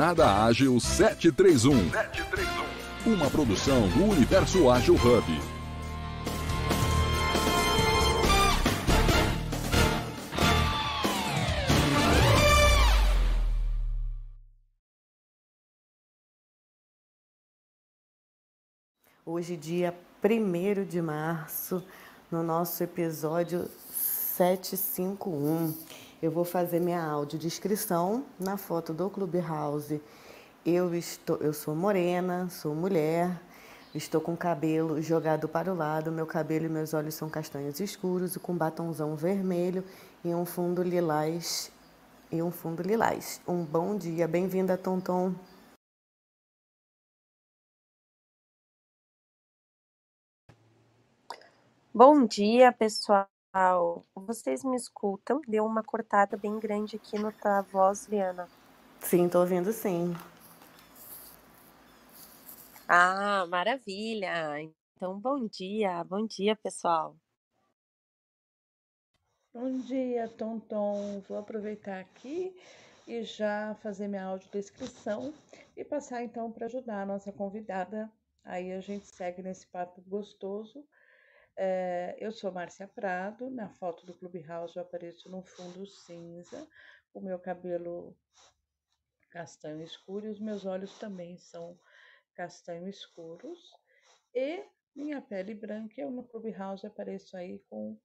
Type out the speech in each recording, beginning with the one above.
Jornada Ágil 731. 731. Uma produção do Universo Ágil Hub. Hoje, dia 1 de março, no nosso episódio 751. Eu vou fazer minha audiodescrição na foto do Clubhouse. Eu, estou, eu sou morena, sou mulher, estou com o cabelo jogado para o lado, meu cabelo e meus olhos são castanhos escuros e com batonzão vermelho e um fundo lilás. E um fundo lilás. Um bom dia, bem-vinda, Tonton. Bom dia, pessoal. Vocês me escutam? Deu uma cortada bem grande aqui no tua voz, Liana. Sim, tô ouvindo sim. Ah, maravilha. Então, bom dia, bom dia, pessoal. Bom dia, Tonton. Vou aproveitar aqui e já fazer minha audiodescrição e passar então para ajudar a nossa convidada. Aí a gente segue nesse papo gostoso é, eu sou Márcia Prado, na foto do Clubhouse eu apareço num fundo cinza, o meu cabelo castanho escuro e os meus olhos também são castanho escuros. E minha pele branca, eu no Clubhouse apareço aí com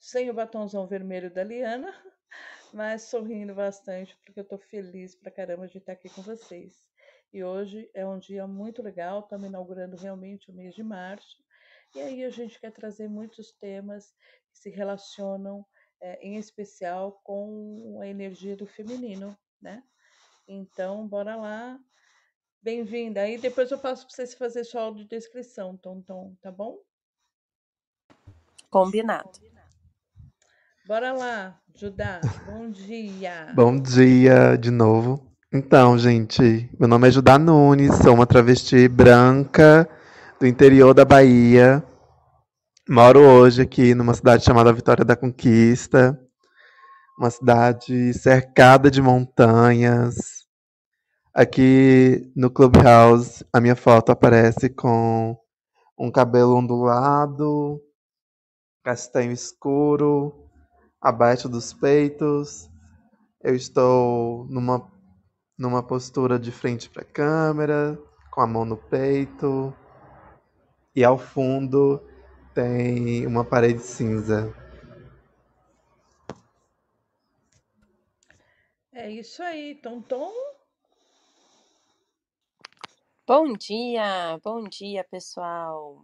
sem o batonzão vermelho da Liana, mas sorrindo bastante porque eu tô feliz pra caramba de estar aqui com vocês. E hoje é um dia muito legal, estamos inaugurando realmente o mês de março e aí a gente quer trazer muitos temas que se relacionam, é, em especial, com a energia do feminino, né? Então, bora lá. Bem-vinda. Aí depois eu passo para vocês fazer sua audiodescrição, Tom Tom, tá bom? Combinado. Bora lá, Judá. Bom dia. Bom dia de novo. Então, gente, meu nome é Judá Nunes, sou uma travesti branca do interior da Bahia. Moro hoje aqui numa cidade chamada Vitória da Conquista, uma cidade cercada de montanhas. Aqui no Clubhouse, a minha foto aparece com um cabelo ondulado, castanho escuro, abaixo dos peitos. Eu estou numa, numa postura de frente para a câmera, com a mão no peito. E ao fundo tem uma parede cinza. É isso aí, Tom Tom. Bom dia, bom dia, pessoal.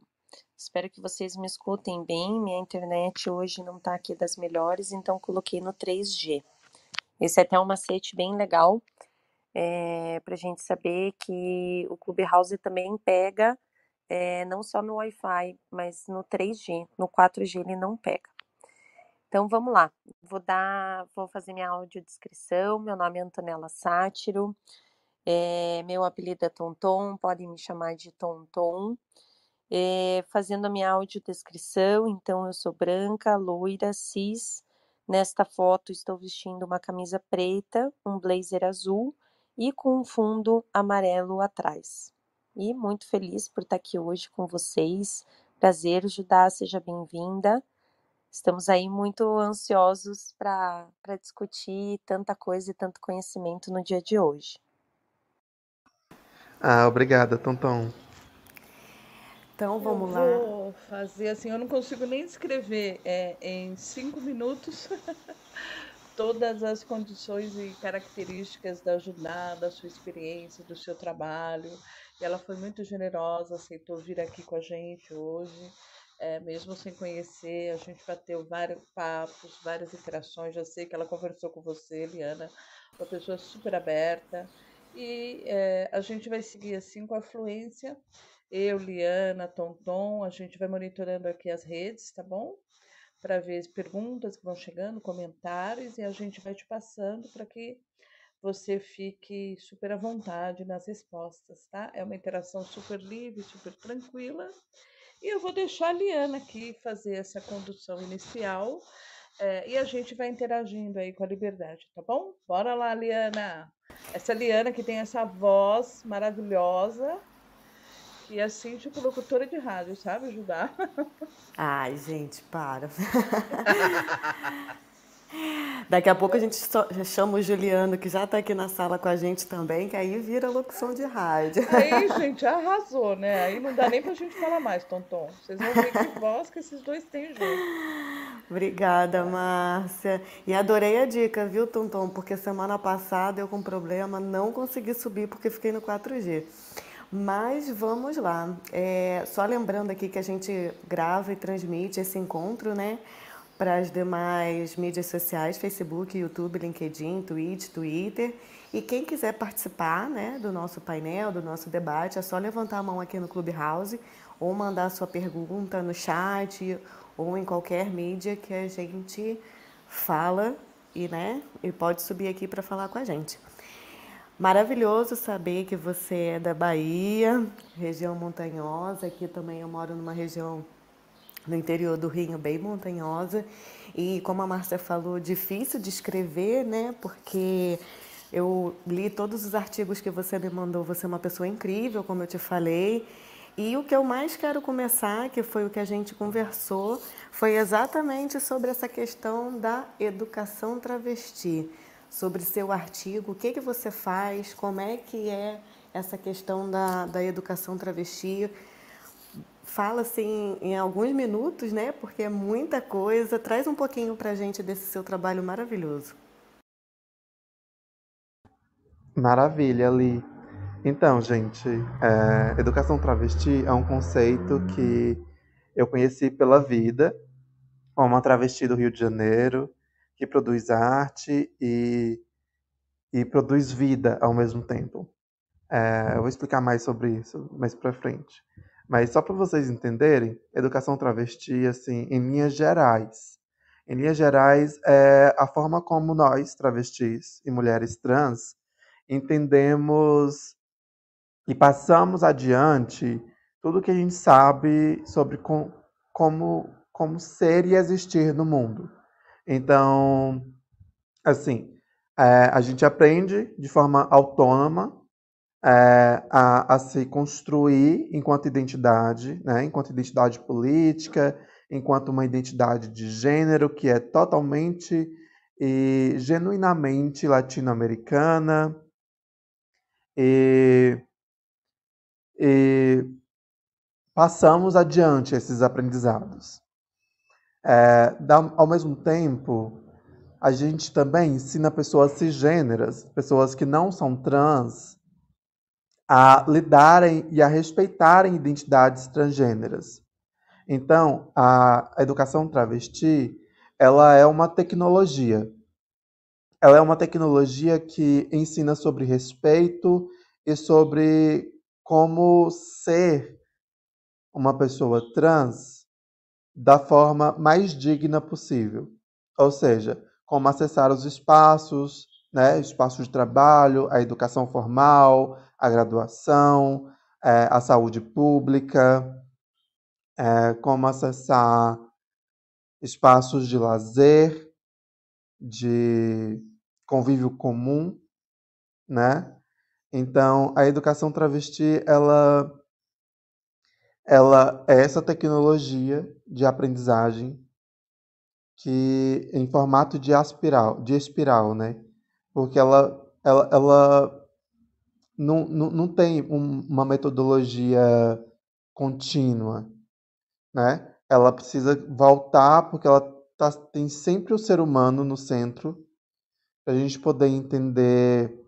Espero que vocês me escutem bem. Minha internet hoje não está aqui das melhores, então coloquei no 3G. Esse é até um macete bem legal é, para a gente saber que o Clubhouse também pega é, não só no Wi-Fi, mas no 3G. No 4G ele não pega. Então vamos lá. Vou dar, vou fazer minha audiodescrição. Meu nome é Antonella Sátiro. É, meu apelido é Tonton, podem me chamar de Tonton. É, fazendo a minha audiodescrição, então eu sou branca, loira, cis. Nesta foto estou vestindo uma camisa preta, um blazer azul e com um fundo amarelo atrás e muito feliz por estar aqui hoje com vocês. Prazer, Judá, seja bem-vinda. Estamos aí muito ansiosos para discutir tanta coisa e tanto conhecimento no dia de hoje. Ah, obrigada, Tonton. Então vamos eu lá. Vou fazer assim, eu não consigo nem descrever é, em cinco minutos todas as condições e características da Judá, da sua experiência, do seu trabalho. Ela foi muito generosa, aceitou vir aqui com a gente hoje, é, mesmo sem conhecer. A gente bateu vários papos, várias interações. Já sei que ela conversou com você, Eliana, uma pessoa super aberta. E é, a gente vai seguir assim com a fluência. Eu, Liana, Tonton, a gente vai monitorando aqui as redes, tá bom? Para ver as perguntas que vão chegando, comentários, e a gente vai te passando para que você fique super à vontade nas respostas, tá? É uma interação super livre, super tranquila. E eu vou deixar a Liana aqui fazer essa condução inicial É, e a gente vai interagindo aí com a liberdade, tá bom? Bora lá, Liana! Essa Liana que tem essa voz maravilhosa e assim, tipo, locutora de rádio, sabe ajudar? Ai, gente, para. Daqui a pouco a gente chama o Juliano, que já está aqui na sala com a gente também, que aí vira locução de rádio. Aí, gente, arrasou, né? Aí não dá nem pra gente falar mais, Tonton. Vocês vão ver que voz que esses dois têm junto. Obrigada, Márcia. E adorei a dica, viu, Tonton? Porque semana passada eu com problema não consegui subir porque fiquei no 4G. Mas vamos lá. É, só lembrando aqui que a gente grava e transmite esse encontro, né? Para as demais mídias sociais, Facebook, YouTube, LinkedIn, Twitch, Twitter. E quem quiser participar né, do nosso painel, do nosso debate, é só levantar a mão aqui no Clubhouse ou mandar sua pergunta no chat ou em qualquer mídia que a gente fala e, né, e pode subir aqui para falar com a gente. Maravilhoso saber que você é da Bahia, região montanhosa. Aqui também eu moro numa região no interior do Rio, bem montanhosa. E como a Márcia falou, difícil de escrever, né? Porque eu li todos os artigos que você me mandou. Você é uma pessoa incrível, como eu te falei. E o que eu mais quero começar, que foi o que a gente conversou, foi exatamente sobre essa questão da educação travesti, sobre seu artigo, o que, que você faz, como é que é essa questão da, da educação travesti, fala assim em alguns minutos, né? Porque é muita coisa. Traz um pouquinho para a gente desse seu trabalho maravilhoso. Maravilha, Li. Então, gente, é, educação travesti é um conceito que eu conheci pela vida, uma travesti do Rio de Janeiro, que produz arte e, e produz vida ao mesmo tempo. É, eu vou explicar mais sobre isso mais para frente. Mas só para vocês entenderem, educação travesti, assim, em linhas gerais. Em linhas gerais, é a forma como nós, travestis e mulheres trans, entendemos e passamos adiante tudo que a gente sabe sobre com, como, como ser e existir no mundo. Então, assim, é, a gente aprende de forma autônoma é, a, a, se construir enquanto identidade, né, enquanto identidade política, enquanto uma identidade de gênero que é totalmente e genuinamente latino-americana. E, e, passamos adiante esses aprendizados. É, ao mesmo tempo, a gente também ensina pessoas cisgêneras, pessoas que não são trans, a lidarem e a respeitarem identidades transgêneras. Então, a educação travesti, ela é uma tecnologia. Ela é uma tecnologia que ensina sobre respeito e sobre como ser uma pessoa trans da forma mais digna possível. Ou seja, como acessar os espaços, né, espaços de trabalho, a educação formal, a graduação, é, a saúde pública, é, como acessar espaços de lazer, de convívio comum, né? Então, a educação travesti, ela, ela é essa tecnologia de aprendizagem que em formato de espiral, de espiral, né? Porque ela, ela, ela não, não, não tem um, uma metodologia contínua, né? Ela precisa voltar porque ela tá, tem sempre o ser humano no centro para a gente poder entender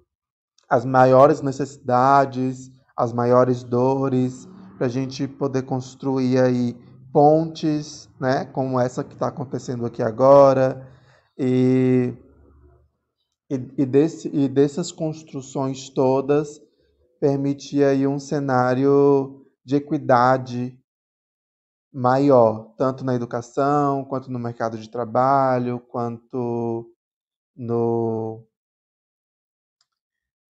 as maiores necessidades, as maiores dores, para a gente poder construir aí pontes, né? Como essa que está acontecendo aqui agora e e, e, desse, e dessas construções todas permitia aí um cenário de equidade maior, tanto na educação, quanto no mercado de trabalho, quanto no,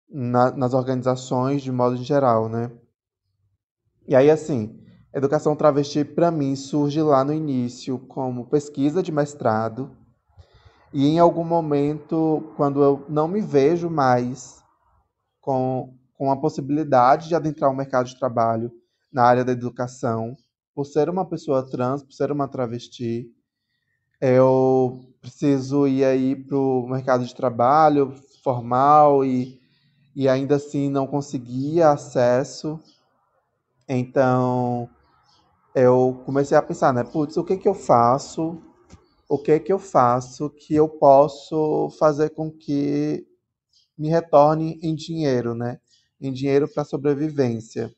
na, nas organizações de modo geral, né? E aí, assim, educação travesti, para mim, surge lá no início como pesquisa de mestrado, E em algum momento, quando eu não me vejo mais com, com a possibilidade de adentrar o mercado de trabalho na área da educação, por ser uma pessoa trans, por ser uma travesti, eu preciso ir aí para o mercado de trabalho formal e, e ainda assim não conseguia acesso. Então eu comecei a pensar, né? Putz, o que que eu faço? O que que eu faço que eu posso fazer com que me retorne em dinheiro, né? Em dinheiro para sobrevivência.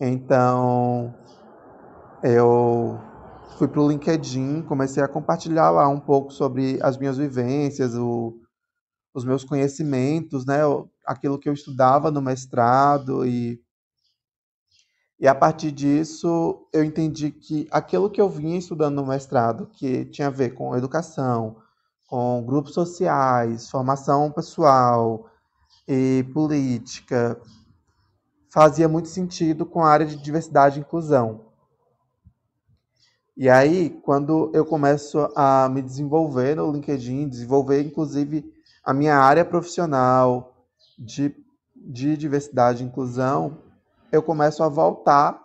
Então, eu fui para o LinkedIn, comecei a compartilhar lá um pouco sobre as minhas vivências, o, os meus conhecimentos, né? Aquilo que eu estudava no mestrado e e a partir disso, eu entendi que aquilo que eu vinha estudando no mestrado, que tinha a ver com educação, com grupos sociais, formação pessoal e política, fazia muito sentido com a área de diversidade e inclusão. E aí, quando eu começo a me desenvolver no LinkedIn, desenvolver inclusive a minha área profissional de, de diversidade e inclusão, eu começo a voltar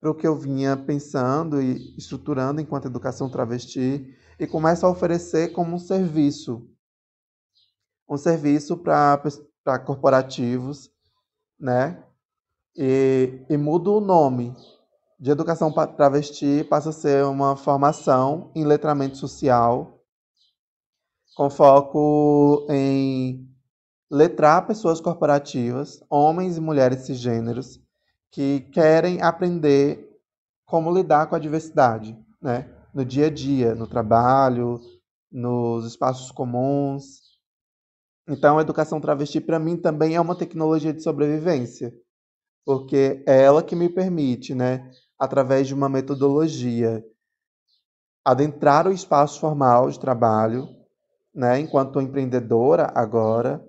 para o que eu vinha pensando e estruturando enquanto educação travesti e começo a oferecer como um serviço. Um serviço para corporativos, né? E, e mudo o nome. De educação travesti passa a ser uma formação em letramento social, com foco em letrar pessoas corporativas, homens e mulheres cisgêneros, que querem aprender como lidar com a diversidade, né? No dia a dia, no trabalho, nos espaços comuns. Então, a educação travesti, para mim, também é uma tecnologia de sobrevivência, porque é ela que me permite, né, através de uma metodologia, adentrar o espaço formal de trabalho, né, enquanto empreendedora agora,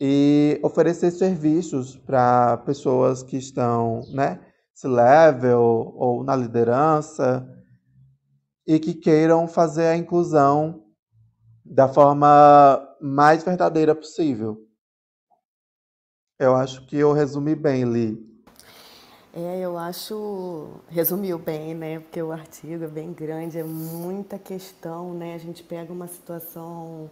e oferecer serviços para pessoas que estão, né, level ou na liderança e que queiram fazer a inclusão da forma mais verdadeira possível. Eu acho que eu resumi bem, Li. É, eu acho, resumiu bem, né? Porque o artigo é bem grande, é muita questão, né? A gente pega uma situação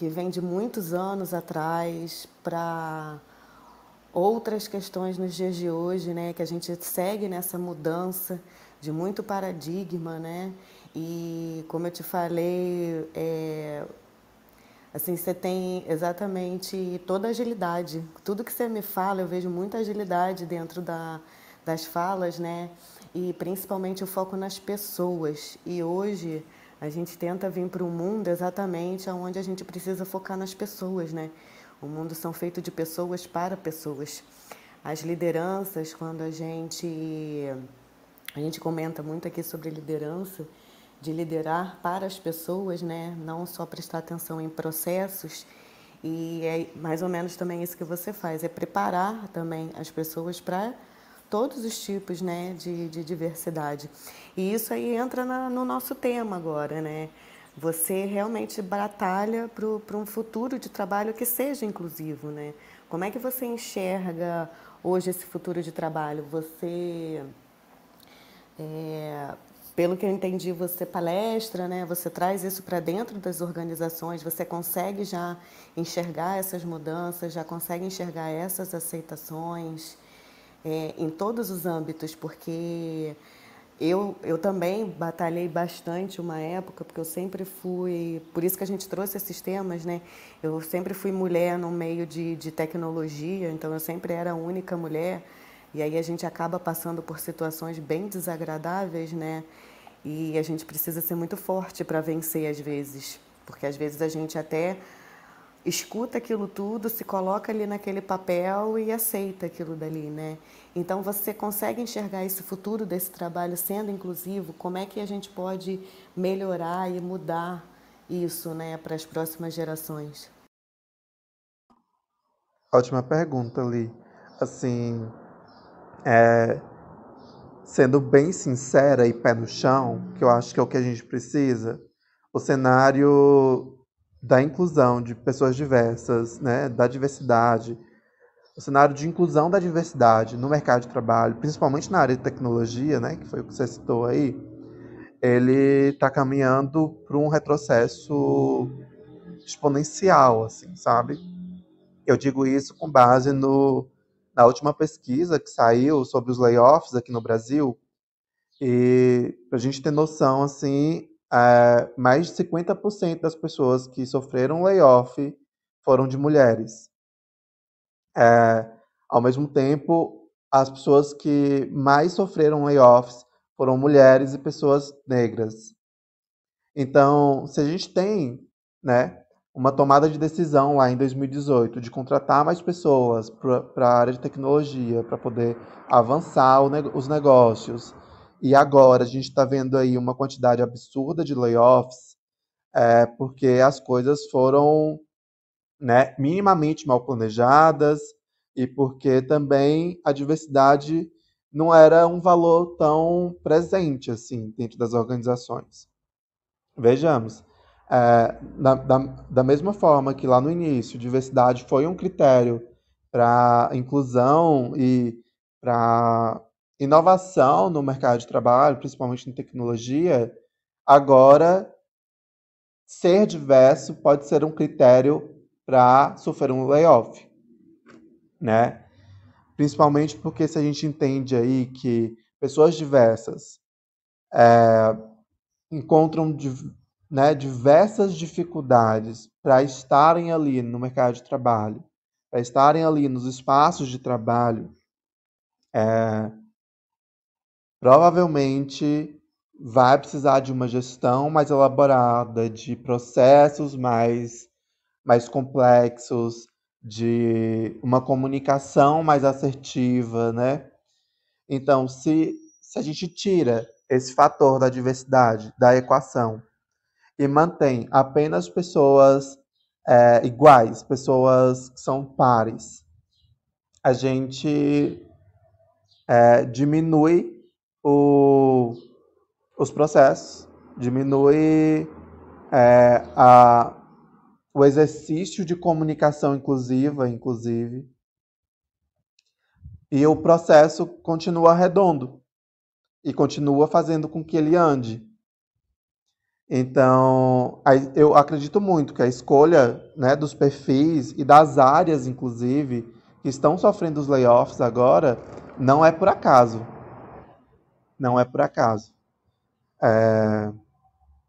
que vem de muitos anos atrás para outras questões nos dias de hoje, né? Que a gente segue nessa mudança de muito paradigma, né? E como eu te falei, é, assim, você tem exatamente toda a agilidade. Tudo que você me fala, eu vejo muita agilidade dentro da, das falas, né? E principalmente o foco nas pessoas. E hoje a gente tenta vir para o mundo exatamente onde a gente precisa focar nas pessoas, né? O mundo são feito de pessoas para pessoas. As lideranças, quando a gente a gente comenta muito aqui sobre liderança, de liderar para as pessoas, né? Não só prestar atenção em processos. E é mais ou menos também isso que você faz, é preparar também as pessoas para todos os tipos né, de, de diversidade. E isso aí entra na, no nosso tema agora, né? Você realmente batalha para um futuro de trabalho que seja inclusivo, né? Como é que você enxerga hoje esse futuro de trabalho? Você, é, pelo que eu entendi, você palestra, né? Você traz isso para dentro das organizações. Você consegue já enxergar essas mudanças, já consegue enxergar essas aceitações é, em todos os âmbitos, porque eu, eu também batalhei bastante uma época, porque eu sempre fui, por isso que a gente trouxe esses temas, né? Eu sempre fui mulher no meio de, de tecnologia, então eu sempre era a única mulher, e aí a gente acaba passando por situações bem desagradáveis, né? E a gente precisa ser muito forte para vencer às vezes, porque às vezes a gente até escuta aquilo tudo, se coloca ali naquele papel e aceita aquilo dali, né? Então você consegue enxergar esse futuro desse trabalho sendo inclusivo? Como é que a gente pode melhorar e mudar isso, né, para as próximas gerações? Ótima pergunta, Li. Assim, é, sendo bem sincera e pé no chão, que eu acho que é o que a gente precisa, o cenário da inclusão de pessoas diversas, né, da diversidade, o cenário de inclusão da diversidade no mercado de trabalho, principalmente na área de tecnologia, né, que foi o que você citou aí, ele está caminhando para um retrocesso exponencial, assim, sabe? Eu digo isso com base no, na última pesquisa que saiu sobre os layoffs aqui no Brasil, e para a gente ter noção, assim, é, mais de 50% das pessoas que sofreram layoff foram de mulheres. É, ao mesmo tempo, as pessoas que mais sofreram layoffs foram mulheres e pessoas negras. Então, se a gente tem né, uma tomada de decisão lá em 2018 de contratar mais pessoas para a área de tecnologia, para poder avançar os negócios, e agora a gente está vendo aí uma quantidade absurda de layoffs, é, porque as coisas foram né, minimamente mal planejadas e porque também a diversidade não era um valor tão presente assim dentro das organizações. Vejamos, é, da, da, da mesma forma que lá no início diversidade foi um critério para inclusão e para inovação no mercado de trabalho, principalmente em tecnologia, agora ser diverso pode ser um critério para sofrer um layoff, né? Principalmente porque se a gente entende aí que pessoas diversas é, encontram né, diversas dificuldades para estarem ali no mercado de trabalho, para estarem ali nos espaços de trabalho, é, provavelmente vai precisar de uma gestão mais elaborada, de processos mais, mais complexos, de uma comunicação mais assertiva, né? Então, se, se a gente tira esse fator da diversidade da equação e mantém apenas pessoas é, iguais, pessoas que são pares, a gente é, diminui o, os processos, diminui é, a, o exercício de comunicação inclusiva, inclusive, e o processo continua redondo e continua fazendo com que ele ande. Então, eu acredito muito que a escolha né, dos perfis e das áreas, inclusive, que estão sofrendo os layoffs agora, não é por acaso não é por acaso. É...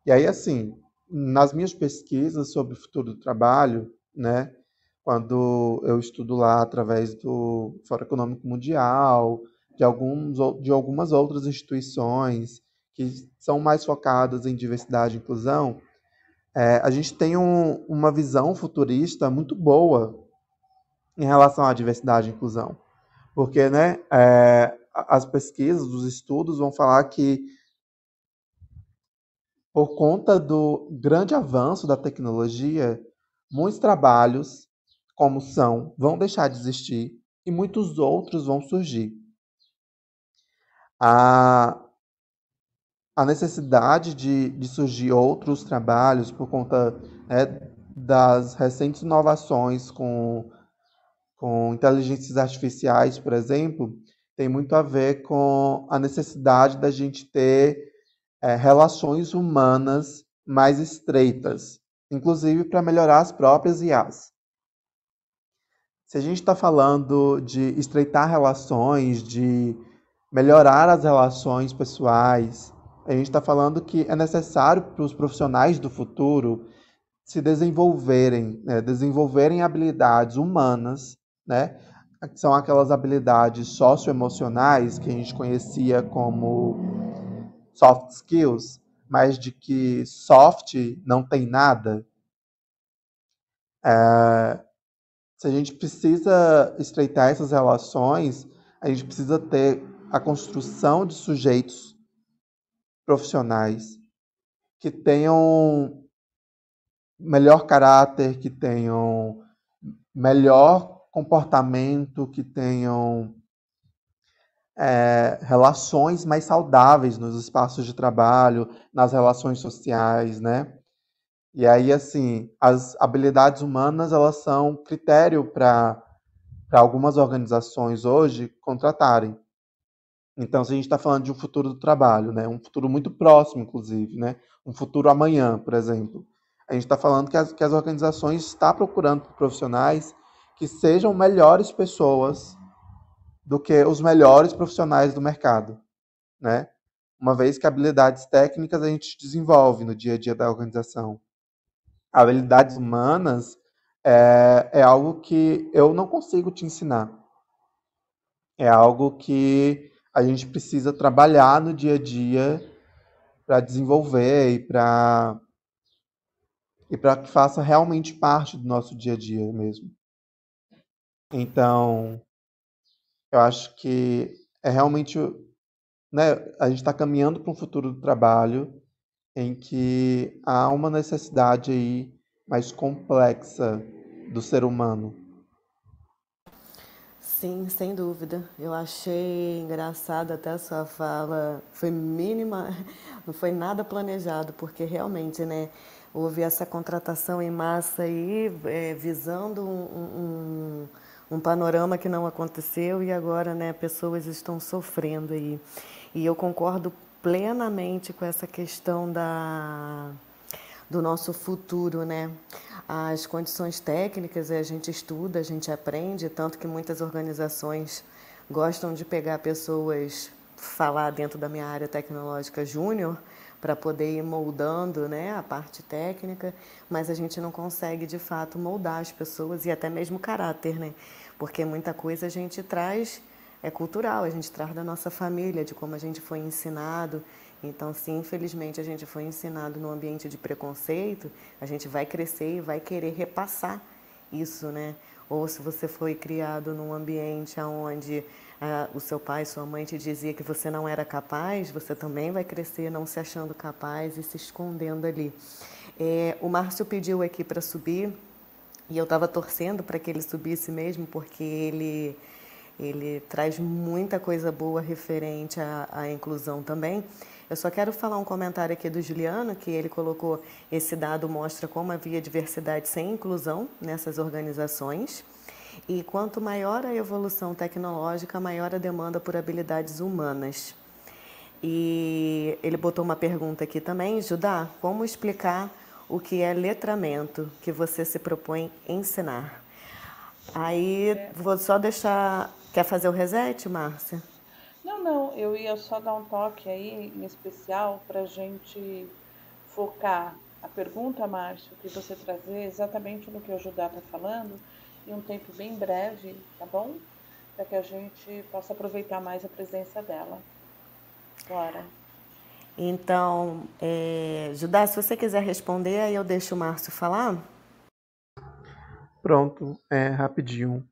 E aí, assim, nas minhas pesquisas sobre o futuro do trabalho, né, quando eu estudo lá através do Fórum Econômico Mundial, de, alguns, de algumas outras instituições que são mais focadas em diversidade e inclusão, é, a gente tem um, uma visão futurista muito boa em relação à diversidade e inclusão. Porque né, é, as pesquisas, os estudos vão falar que por conta do grande avanço da tecnologia, muitos trabalhos, como são, vão deixar de existir e muitos outros vão surgir. A, a necessidade de, de surgir outros trabalhos por conta né, das recentes inovações com, com inteligências artificiais, por exemplo, tem muito a ver com a necessidade da gente ter é, relações humanas mais estreitas, inclusive para melhorar as próprias IAs. Se a gente está falando de estreitar relações, de melhorar as relações pessoais, a gente está falando que é necessário para os profissionais do futuro se desenvolverem, né, desenvolverem habilidades humanas, né, são aquelas habilidades socioemocionais que a gente conhecia como soft skills, mas de que soft não tem nada. É, se a gente precisa estreitar essas relações, a gente precisa ter a construção de sujeitos profissionais que tenham melhor caráter, que tenham melhor comportamento, que tenham é, relações mais saudáveis nos espaços de trabalho, nas relações sociais, né? E aí, assim, as habilidades humanas, elas são critério para algumas organizações hoje contratarem. Então, se a gente está falando de um futuro do trabalho, né, um futuro muito próximo, inclusive, né, um futuro amanhã, por exemplo, a gente está falando que as, que as organizações estão procurando profissionais que sejam melhores pessoas do que os melhores profissionais do mercado, né? Uma vez que habilidades técnicas a gente desenvolve no dia a dia da organização. Habilidades humanas é, é algo que eu não consigo te ensinar. É algo que a gente precisa trabalhar no dia a dia para desenvolver e para e para que faça realmente parte do nosso dia a dia mesmo. Então, eu acho que é realmente, né, a gente está caminhando para um futuro do trabalho em que há uma necessidade aí mais complexa do ser humano. Sim, sem dúvida. Eu achei engraçado até a sua fala. Foi mínima, não foi nada planejado, porque realmente, né? houve essa contratação em massa aí, é, visando um, um, um, panorama que não aconteceu e agora né, pessoas estão sofrendo aí. E eu concordo plenamente com essa questão da, do nosso futuro, né? As condições técnicas a gente estuda, a gente aprende, tanto que muitas organizações gostam de pegar pessoas falar dentro da minha área tecnológica júnior para poder ir moldando né, a parte técnica, mas a gente não consegue de fato moldar as pessoas e até mesmo o caráter, né? Porque muita coisa a gente traz é cultural, a gente traz da nossa família, de como a gente foi ensinado. Então, se infelizmente a gente foi ensinado num ambiente de preconceito, a gente vai crescer e vai querer repassar isso, né? Ou se você foi criado num ambiente onde ah, o seu pai, sua mãe te dizia que você não era capaz, você também vai crescer não se achando capaz e se escondendo ali. É, o Márcio pediu aqui para subir e eu estava torcendo para que ele subisse mesmo, porque ele, ele traz muita coisa boa referente à, à inclusão também. Eu só quero falar um comentário aqui do Juliano, que ele colocou esse dado mostra como havia diversidade sem inclusão nessas organizações. E quanto maior a evolução tecnológica, maior a demanda por habilidades humanas. E ele botou uma pergunta aqui também, Judá, como explicar o que é letramento que você se propõe ensinar? Aí vou só deixar. Quer fazer o reset, Márcia? Não, não, eu ia só dar um toque aí em especial para a gente focar a pergunta, Márcio, que você trazer exatamente no que o Judá está falando, em um tempo bem breve, tá bom? Para que a gente possa aproveitar mais a presença dela. Bora. Então, é, Judá, se você quiser responder, aí eu deixo o Márcio falar. Pronto, é rapidinho.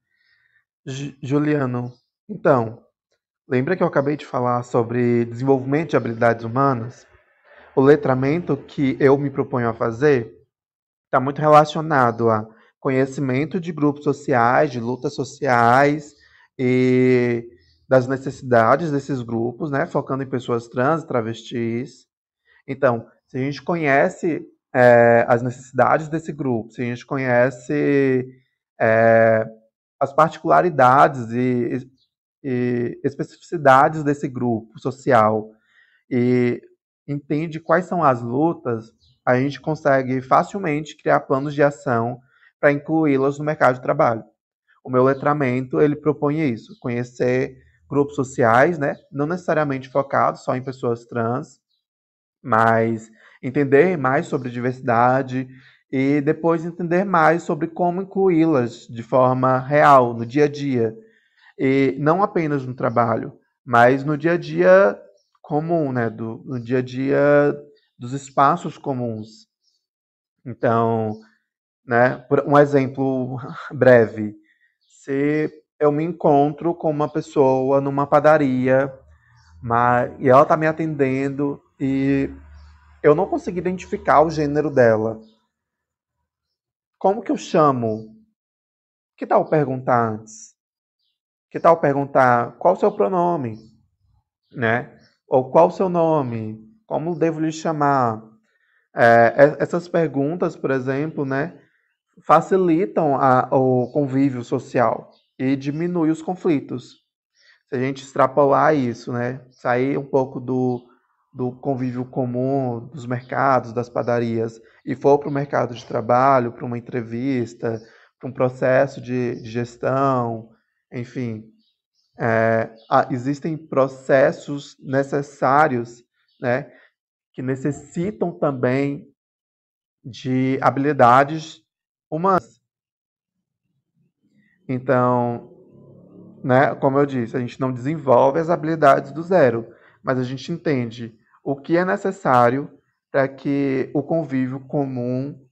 J Juliano, então, lembra que eu acabei de falar sobre desenvolvimento de habilidades humanas? O letramento que eu me proponho a fazer está muito relacionado a conhecimento de grupos sociais, de lutas sociais e das necessidades desses grupos, né, focando em pessoas trans e travestis. Então, se a gente conhece é, as necessidades desse grupo, se a gente conhece é, as particularidades e, e especificidades desse grupo social e entende quais são as lutas, a gente consegue facilmente criar planos de ação para incluí-las no mercado de trabalho. O meu letramento, ele propõe isso, conhecer grupos sociais, né, não necessariamente focados só em pessoas trans, mas entender mais sobre diversidade e depois entender mais sobre como incluí-las de forma real, no dia a dia. E não apenas no trabalho, mas no dia a dia comum, né, do, no dia a dia dos espaços comuns. Então, né? Um exemplo breve. Se eu me encontro com uma pessoa numa padaria mas, e ela está me atendendo e eu não consigo identificar o gênero dela. Como que eu chamo? Que tal perguntar antes? Que tal perguntar qual o seu pronome? Né? Ou qual o seu nome? Como devo lhe chamar? É, essas perguntas, por exemplo, né, facilitam a, o convívio social e diminui os conflitos. Se a gente extrapolar isso, né, sair um pouco do, do convívio comum dos mercados, das padarias, e for para o mercado de trabalho, para uma entrevista, para um processo de, de gestão, enfim, é, existem processos necessários, né, que necessitam também de habilidades humanas. Então, né, como eu disse, a gente não desenvolve as habilidades do zero, mas a gente entende o que é necessário para que o convívio comum,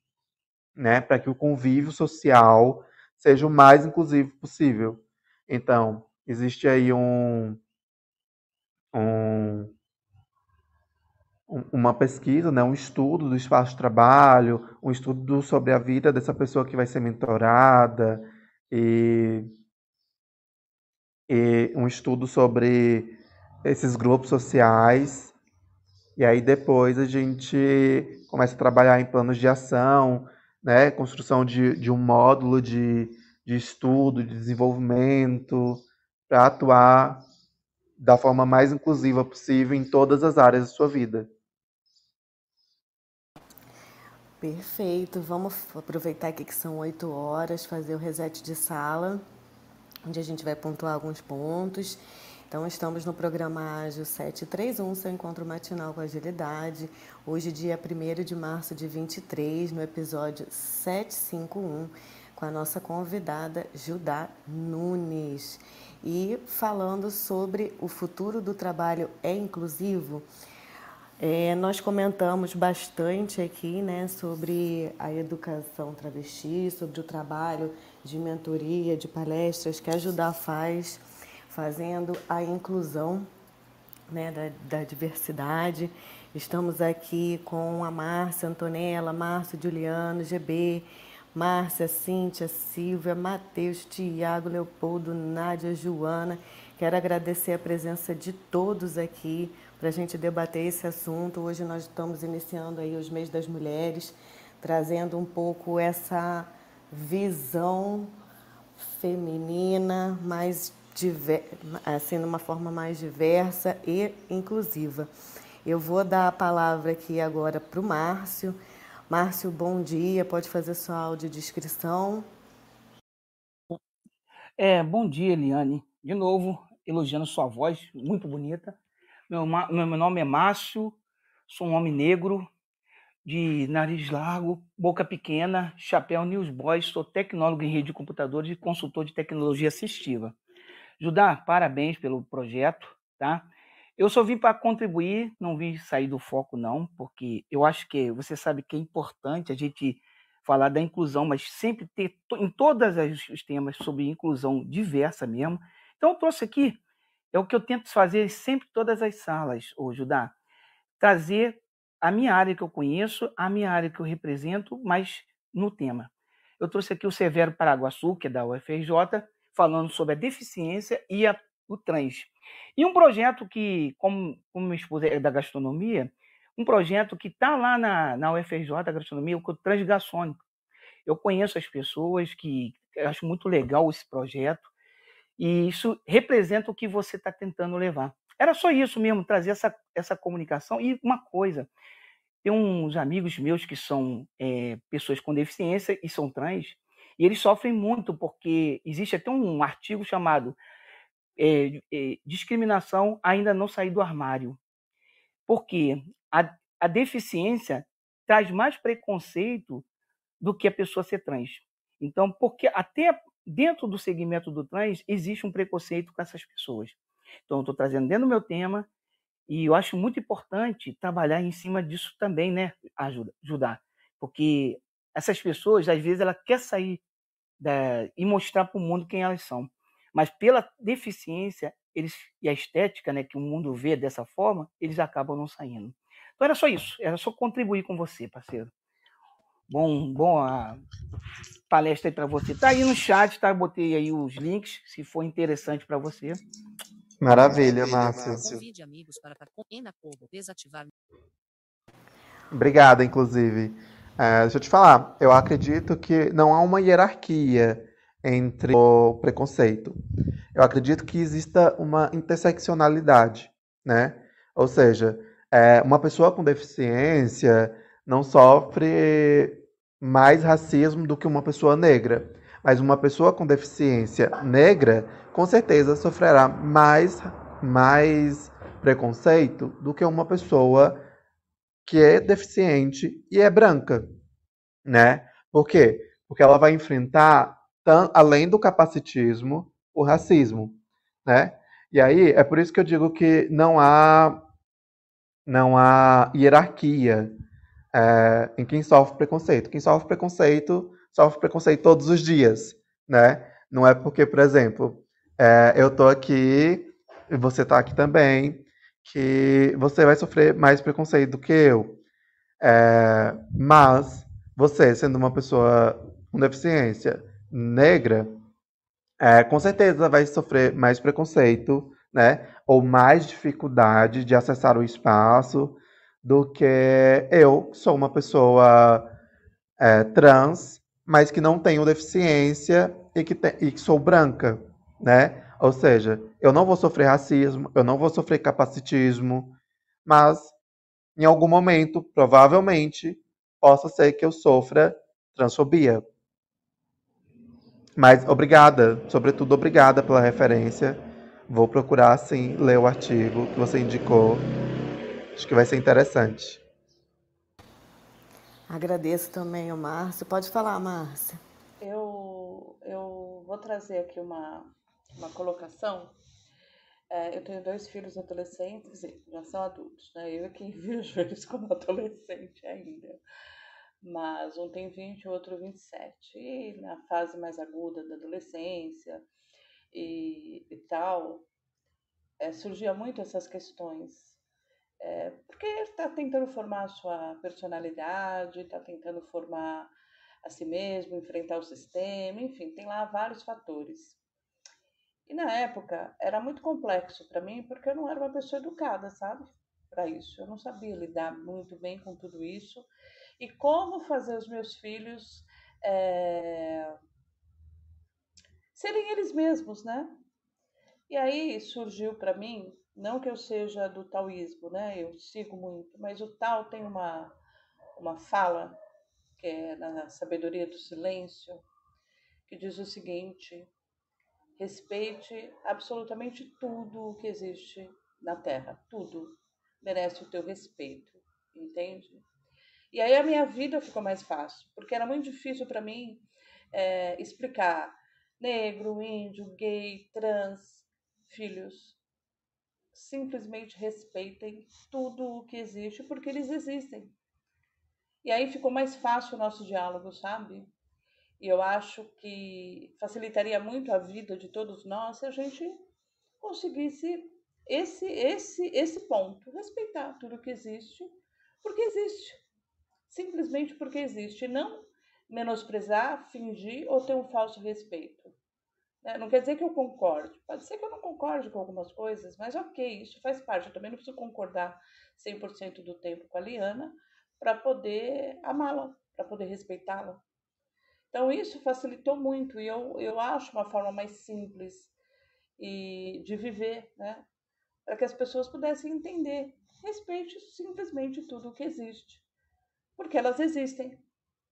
né, para que o convívio social seja o mais inclusivo possível. Então, existe aí um, um uma pesquisa, né, um estudo do espaço de trabalho, um estudo sobre a vida dessa pessoa que vai ser mentorada e, e um estudo sobre esses grupos sociais. E aí depois a gente começa a trabalhar em planos de ação, né, construção de, de um módulo de, de estudo, de desenvolvimento, para atuar da forma mais inclusiva possível em todas as áreas da sua vida. Perfeito. Vamos aproveitar aqui que são oito horas, fazer o reset de sala, onde a gente vai pontuar alguns pontos. Então, estamos no programa Ágil 731, seu encontro matinal com agilidade. Hoje, dia 1 de março de 23, no episódio 751, com a nossa convidada Judá Nunes. E falando sobre o futuro do trabalho é inclusivo. É, nós comentamos bastante aqui né, sobre a educação travesti, sobre o trabalho de mentoria, de palestras que a Ajudar faz, fazendo a inclusão né, da, da diversidade. Estamos aqui com a Márcia Antonella, Márcio Juliano, GB, Márcia, Cíntia, Silvia, Matheus, Tiago, Leopoldo, Nádia, Joana. Quero agradecer a presença de todos aqui para a gente debater esse assunto. Hoje nós estamos iniciando aí os meses das mulheres, trazendo um pouco essa visão feminina, mais diver... assim, de uma forma mais diversa e inclusiva. Eu vou dar a palavra aqui agora para o Márcio. Márcio, bom dia. Pode fazer sua audiodescrição. É, bom dia, Eliane. De novo, elogiando sua voz, muito bonita. Meu, meu nome é Márcio, sou um homem negro, de nariz largo, boca pequena, chapéu newsboy, sou tecnólogo em rede de computadores e consultor de tecnologia assistiva. Judá, parabéns pelo projeto, tá? Eu só vim para contribuir, não vim sair do foco não, porque eu acho que você sabe que é importante a gente falar da inclusão, mas sempre ter em todos os temas sobre inclusão diversa mesmo. Então eu trouxe aqui é o que eu tento fazer sempre todas as salas, ô Judá. Trazer a minha área que eu conheço, a minha área que eu represento, mas no tema. Eu trouxe aqui o Severo Paraguaçu, que é da UFRJ, falando sobre a deficiência e a, o trans. E um projeto que, como, como minha esposa é da gastronomia, um projeto que está lá na, na UFRJ, da gastronomia, o Transgaçônico. Eu conheço as pessoas que acho muito legal esse projeto. E isso representa o que você está tentando levar. Era só isso mesmo, trazer essa, essa comunicação. E uma coisa, tem uns amigos meus que são é, pessoas com deficiência e são trans, e eles sofrem muito porque existe até um artigo chamado é, é, Discriminação ainda não sair do armário. Porque a, a deficiência traz mais preconceito do que a pessoa ser trans. Então, porque até dentro do segmento do trans, existe um preconceito com essas pessoas. Então, eu estou trazendo dentro do meu tema e eu acho muito importante trabalhar em cima disso também, né? Ajuda, ajudar. Porque essas pessoas, às vezes, ela quer sair da, e mostrar para o mundo quem elas são. Mas pela deficiência eles, e a estética né, que o mundo vê dessa forma, eles acabam não saindo. Então era só isso, era só contribuir com você, parceiro. Bom, bom a palestra aí para você. Tá aí no chat, tá? Botei aí os links, se for interessante para você. Maravilha, Márcio. Convide amigos para desativar. Obrigada, inclusive. É, deixa eu te falar, eu acredito que não há uma hierarquia entre o preconceito. Eu acredito que exista uma interseccionalidade, né? Ou seja, é, uma pessoa com deficiência não sofre mais racismo do que uma pessoa negra. Mas uma pessoa com deficiência negra, com certeza, sofrerá mais, mais preconceito do que uma pessoa que é deficiente e é branca, né? Por quê? Porque ela vai enfrentar, além do capacitismo, o racismo, né? E aí, é por isso que eu digo que não há, não há hierarquia é, em quem sofre preconceito. Quem sofre preconceito, sofre preconceito todos os dias, né? Não é porque, por exemplo, é, eu tô aqui e você tá aqui também, que você vai sofrer mais preconceito do que eu. É, mas você, sendo uma pessoa com deficiência negra, é, com certeza vai sofrer mais preconceito, né? Ou mais dificuldade de acessar o espaço do que eu, que sou uma pessoa é, trans, mas que não tenho deficiência e que, te, e que sou branca, né? Ou seja, eu não vou sofrer racismo, eu não vou sofrer capacitismo, mas em algum momento, provavelmente, possa ser que eu sofra transfobia. Mas obrigada, sobretudo obrigada pela referência. Vou procurar, sim, ler o artigo que você indicou. Acho que vai ser interessante. Agradeço também o Márcio. Pode falar, Márcia. Eu, eu vou trazer aqui uma, uma colocação. É, eu tenho dois filhos adolescentes, já são adultos, né? Eu é quem vejo eles como adolescente ainda. Mas um tem 20, o outro 27. E na fase mais aguda da adolescência e, e tal, é, surgia muito essas questões. É, porque está tentando formar a sua personalidade, está tentando formar a si mesmo, enfrentar o sistema, enfim, tem lá vários fatores. E na época era muito complexo para mim, porque eu não era uma pessoa educada, sabe? Para isso. Eu não sabia lidar muito bem com tudo isso. E como fazer os meus filhos é... serem eles mesmos, né? E aí surgiu para mim, não que eu seja do taoísmo, né? Eu sigo muito, mas o Tao tem uma, uma fala, que é na sabedoria do silêncio, que diz o seguinte: Respeite absolutamente tudo o que existe na Terra. Tudo merece o teu respeito, entende? E aí a minha vida ficou mais fácil, porque era muito difícil para mim é, explicar negro, índio, gay, trans, filhos. Simplesmente respeitem tudo o que existe, porque eles existem. E aí ficou mais fácil o nosso diálogo, sabe? E eu acho que facilitaria muito a vida de todos nós se a gente conseguisse esse esse esse ponto, respeitar tudo que existe, porque existe. Simplesmente porque existe, não menosprezar, fingir ou ter um falso respeito. Né? Não quer dizer que eu concorde. Pode ser que eu não concorde com algumas coisas, mas ok, isso faz parte. Eu também não preciso concordar 100% do tempo com a Liana para poder amá-la, para poder respeitá-la. Então, isso facilitou muito e eu, eu acho uma forma mais simples e de viver, né? Para que as pessoas pudessem entender. Respeite simplesmente tudo o que existe. Porque elas existem.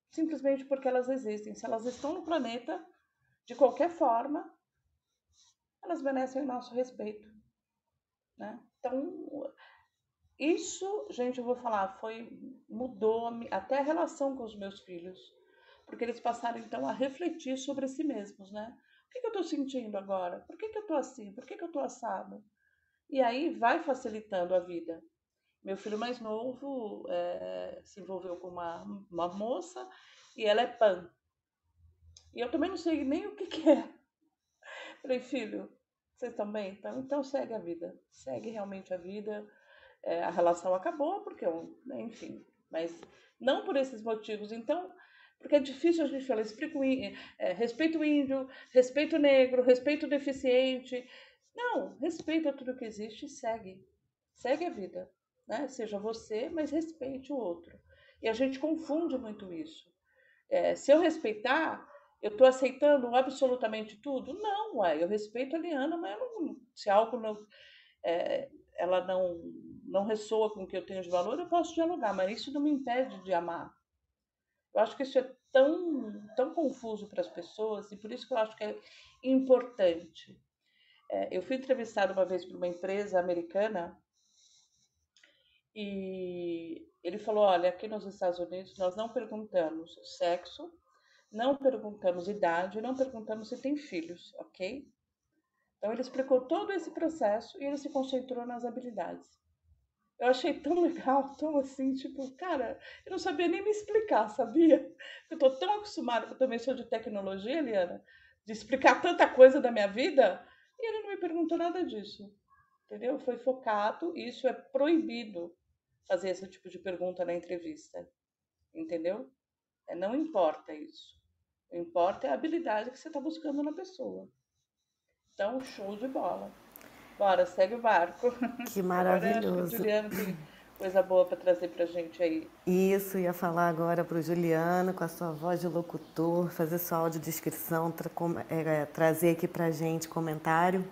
Simplesmente porque elas existem. Se elas estão no planeta, de qualquer forma, elas merecem o nosso respeito. Né? Então, isso, gente, eu vou falar, foi mudou até a relação com os meus filhos porque eles passaram então a refletir sobre si mesmos, né? O que, que eu estou sentindo agora? Por que, que eu estou assim? Por que, que eu estou assado? E aí vai facilitando a vida. Meu filho mais novo é, se envolveu com uma, uma moça e ela é pan. E eu também não sei nem o que, que é. Falei, filho, vocês estão bem? Então, então segue a vida. Segue realmente a vida. É, a relação acabou, porque, enfim, mas não por esses motivos. Então, porque é difícil a gente falar, explica o índio, é, respeito o índio, respeito o negro, respeito o deficiente. Não, respeita tudo que existe e segue. Segue a vida. né? Seja você, mas respeite o outro. E a gente confunde muito isso. É, se eu respeitar, eu estou aceitando absolutamente tudo? Não, ué, eu respeito a Liana, mas se algo não, é, ela não, não ressoa com o que eu tenho de valor, eu posso dialogar, mas isso não me impede de amar. Eu acho que isso é tão, tão confuso para as pessoas e por isso que eu acho que é importante. É, eu fui entrevistada uma vez por uma empresa americana e ele falou: olha, aqui nos Estados Unidos nós não perguntamos sexo, não perguntamos idade, não perguntamos se tem filhos, ok? Então ele explicou todo esse processo e ele se concentrou nas habilidades. Eu achei tão legal, tão assim, tipo, cara, eu não sabia nem me explicar, sabia? Eu tô tão acostumada, eu também sou de tecnologia, Eliana, de explicar tanta coisa da minha vida, e ele não me perguntou nada disso. Entendeu? Foi focado, e isso é proibido fazer esse tipo de pergunta na entrevista. Entendeu? É, não importa isso. O importa é a habilidade que você está buscando na pessoa. Então, show de bola. Bora, segue o barco. Que maravilhoso. Agora, Juliano tem coisa boa para trazer para gente aí. Isso, ia falar agora para o Juliano, com a sua voz de locutor, fazer sua audiodescrição, tra é, trazer aqui para gente comentário.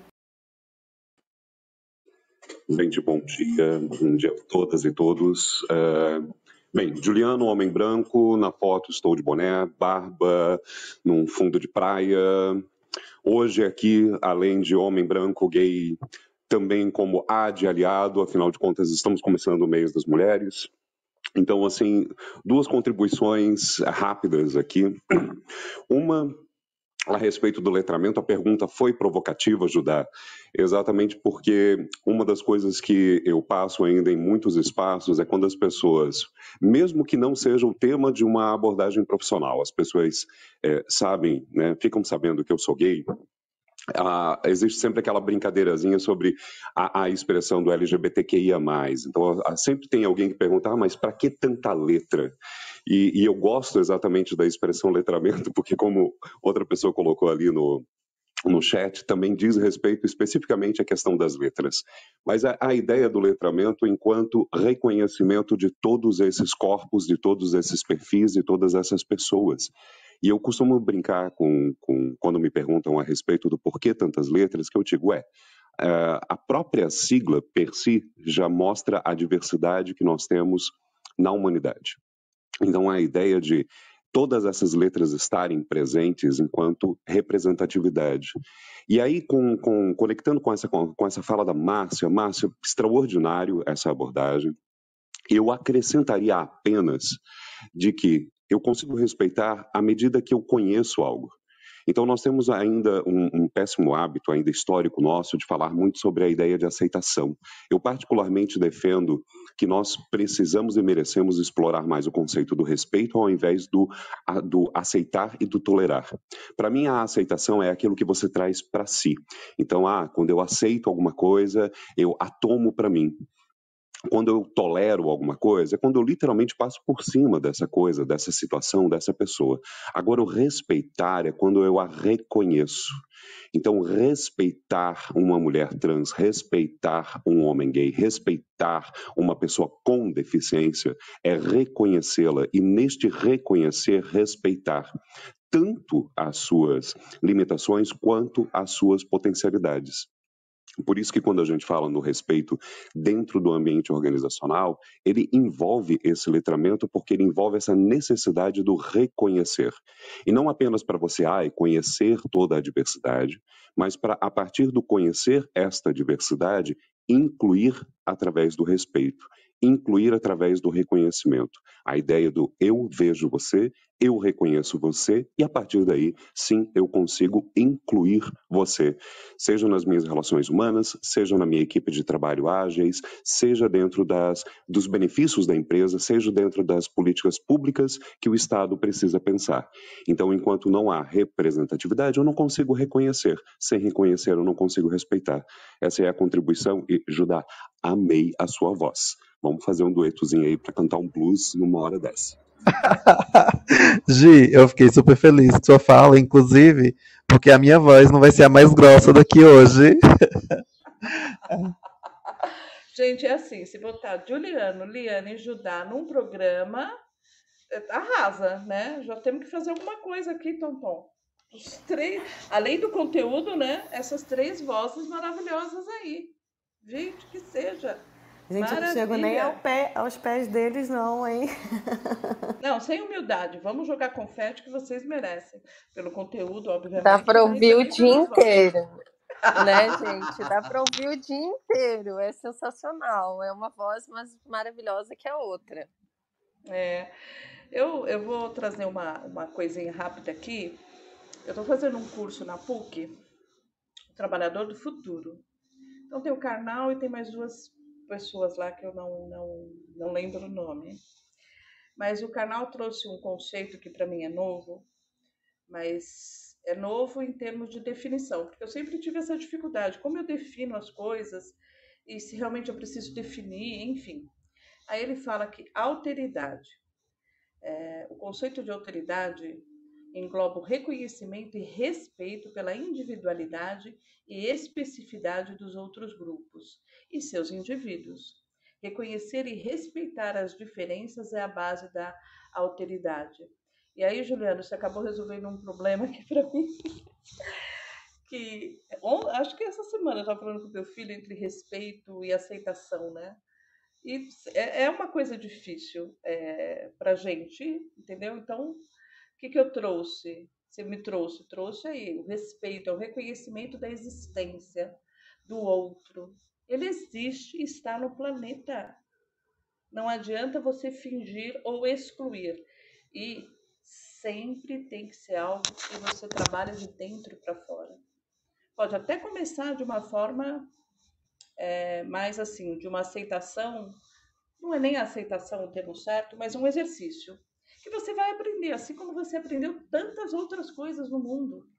Gente, bom dia, bom dia a todas e todos. Uh, bem, Juliano, homem branco, na foto estou de boné, barba, num fundo de praia. Hoje aqui, além de homem branco, gay, também como A de aliado, afinal de contas estamos começando o mês das mulheres. Então, assim, duas contribuições rápidas aqui. Uma a respeito do letramento, a pergunta foi provocativa, Judá, exatamente porque uma das coisas que eu passo ainda em muitos espaços é quando as pessoas, mesmo que não seja o tema de uma abordagem profissional, as pessoas é, sabem, né, ficam sabendo que eu sou gay, ah, existe sempre aquela brincadeirazinha sobre a, a, expressão do LGBTQIA+. Então, sempre tem alguém que pergunta, ah, mas para que tanta letra? E, e, eu gosto exatamente da expressão letramento, porque como outra pessoa colocou ali no, no chat, também diz respeito especificamente à questão das letras. Mas a, a ideia do letramento enquanto reconhecimento de todos esses corpos, de todos esses perfis, de todas essas pessoas. E eu costumo brincar com, com quando me perguntam a respeito do porquê tantas letras, que eu digo, é, a própria sigla per si já mostra a diversidade que nós temos na humanidade. Então, a ideia de todas essas letras estarem presentes enquanto representatividade. E aí, com, com, conectando com essa, com, com essa fala da Márcia, Márcia, extraordinário essa abordagem. Eu acrescentaria apenas de que eu consigo respeitar à medida que eu conheço algo. Então, nós temos ainda um, um, péssimo hábito, ainda histórico nosso, de falar muito sobre a ideia de aceitação. Eu, particularmente, defendo que nós precisamos e merecemos explorar mais o conceito do respeito ao invés do, a, do aceitar e do tolerar. Para mim, a aceitação é aquilo que você traz para si. Então, ah, quando eu aceito alguma coisa, eu a tomo para mim quando eu tolero alguma coisa, é quando eu literalmente passo por cima dessa coisa, dessa situação, dessa pessoa. Agora, o respeitar é quando eu a reconheço. Então, respeitar uma mulher trans, respeitar um homem gay, respeitar uma pessoa com deficiência, é reconhecê-la e, neste reconhecer, respeitar tanto as suas limitações quanto as suas potencialidades. Por isso que quando a gente fala no respeito dentro do ambiente organizacional, ele envolve esse letramento porque ele envolve essa necessidade do reconhecer. E não apenas para você ah, conhecer toda a diversidade, mas para a partir do conhecer esta diversidade, incluir através do respeito, incluir através do reconhecimento. A ideia do eu vejo você, eu reconheço você e a partir daí, sim, eu consigo incluir você, seja nas minhas relações humanas, seja na minha equipe de trabalho ágeis, seja dentro das, dos benefícios da empresa, seja dentro das políticas públicas que o Estado precisa pensar. Então, enquanto não há representatividade, eu não consigo reconhecer. Sem reconhecer, eu não consigo respeitar. Essa é a contribuição e, Judá, amei a sua voz. Vamos fazer um duetozinho aí para cantar um blues numa hora dessa. Gi, eu fiquei super feliz com sua fala, inclusive, porque a minha voz não vai ser a mais grossa daqui hoje. Gente, é assim, se botar Juliano, Liana e Judá num programa, é, arrasa, né? Já temos que fazer alguma coisa aqui, Tonton. Os três, além do conteúdo, né? Essas três vozes maravilhosas aí. Gente, que seja. Gente, eu não chego nem ao pé, aos pés deles, não, hein? Não, sem humildade. Vamos jogar confete que vocês merecem. Pelo conteúdo, obviamente. Dá para ouvir o dia inteiro. né, gente? Dá para ouvir o dia inteiro. É sensacional. É uma voz mais maravilhosa que a outra. É. Eu, eu vou trazer uma, uma coisinha rápida aqui. Eu estou fazendo um curso na PUC, Trabalhador do Futuro. Então tem o Karnal e tem mais duas pessoas lá que eu não, não, não lembro o nome. Mas o canal trouxe um conceito que para mim é novo, mas é novo em termos de definição, porque eu sempre tive essa dificuldade, como eu defino as coisas e se realmente eu preciso definir, enfim. Aí ele fala que alteridade, é, o conceito de alteridade engloba o reconhecimento e respeito pela individualidade e especificidade dos outros grupos e seus indivíduos. Reconhecer e respeitar as diferenças é a base da alteridade. E aí, Juliano, você acabou resolvendo um problema aqui para mim. que acho que essa semana eu estava falando com meu filho entre respeito e aceitação, né? E é, é uma coisa difícil é, para gente, entendeu? Então, que, que eu trouxe? Você me trouxe? Trouxe aí o respeito, é o reconhecimento da existência do outro. Ele existe e está no planeta. Não adianta você fingir ou excluir. E sempre tem que ser algo que você trabalha de dentro para fora. Pode até começar de uma forma é, mais assim, de uma aceitação, não é nem aceitação o termo certo, mas um exercício que você vai aprender, assim como você aprendeu tantas outras coisas no mundo,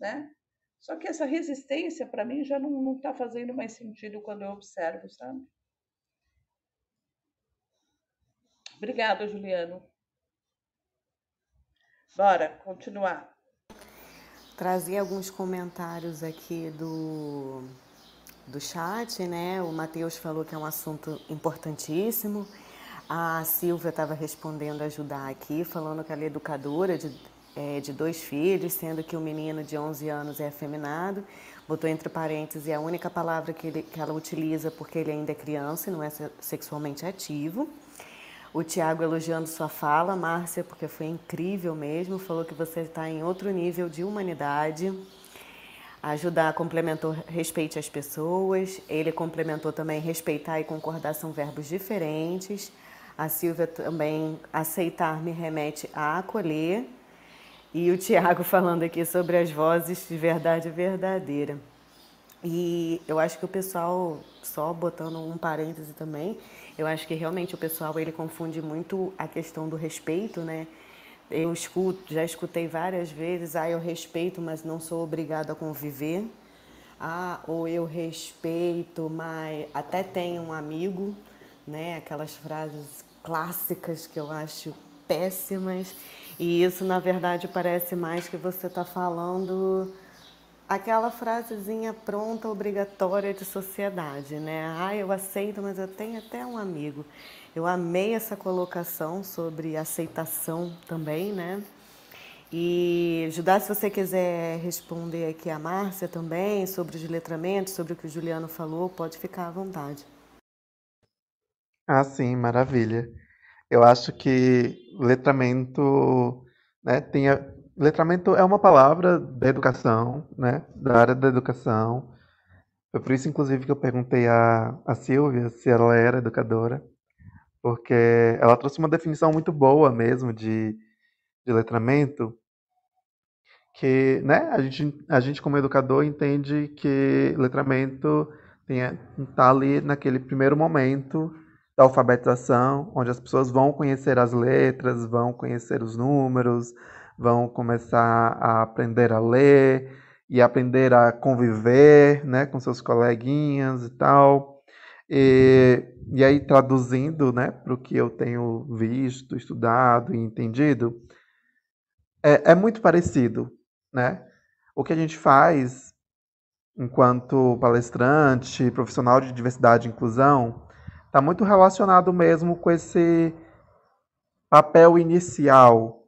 né? Só que essa resistência, para mim, já não está fazendo mais sentido quando eu observo, sabe? Obrigada, Juliano. Bora, continuar. Trazer alguns comentários aqui do, do chat, né? O Matheus falou que é um assunto importantíssimo. A Silvia estava respondendo ajudar aqui, falando que ela é educadora de, é, de dois filhos, sendo que o menino de 11 anos é afeminado. Botou entre parênteses a única palavra que, ele, que ela utiliza porque ele ainda é criança e não é sexualmente ativo. O Tiago elogiando sua fala, Márcia, porque foi incrível mesmo, falou que você está em outro nível de humanidade. Ajudar complementou respeite as pessoas, ele complementou também respeitar e concordar são verbos diferentes. A Silvia também aceitar me remete a acolher. E o Tiago falando aqui sobre as vozes de verdade verdadeira. E eu acho que o pessoal, só botando um parêntese também, eu acho que realmente o pessoal ele confunde muito a questão do respeito, né? Eu escuto, já escutei várias vezes, ah, eu respeito, mas não sou obrigado a conviver. Ah, ou eu respeito, mas até tenho um amigo, né? Aquelas frases clássicas que eu acho péssimas. E isso, na verdade, parece mais que você está falando aquela frasezinha pronta, obrigatória de sociedade, né? Ah, eu aceito, mas eu tenho até um amigo. Eu amei essa colocação sobre aceitação também, né? E, Judá, se você quiser responder aqui a Márcia também sobre os letramentos, sobre o que o Juliano falou, pode ficar à vontade. Ah, sim, maravilha. Eu acho que letramento, né, tem a- letramento é uma palavra da educação, né, da área da educação. Foi por isso, inclusive, que eu perguntei a, a Silvia se ela era educadora, porque ela trouxe uma definição muito boa mesmo de, de letramento, que, né, a gente, a gente como educador entende que letramento está ali naquele primeiro momento da alfabetização, onde as pessoas vão conhecer as letras, vão conhecer os números, vão começar a aprender a ler e aprender a conviver né, com seus coleguinhas e tal. E, e aí, traduzindo né, para o que eu tenho visto, estudado e entendido, é, é muito parecido. Né? O que a gente faz enquanto palestrante, profissional de diversidade e inclusão, está muito relacionado mesmo com esse papel inicial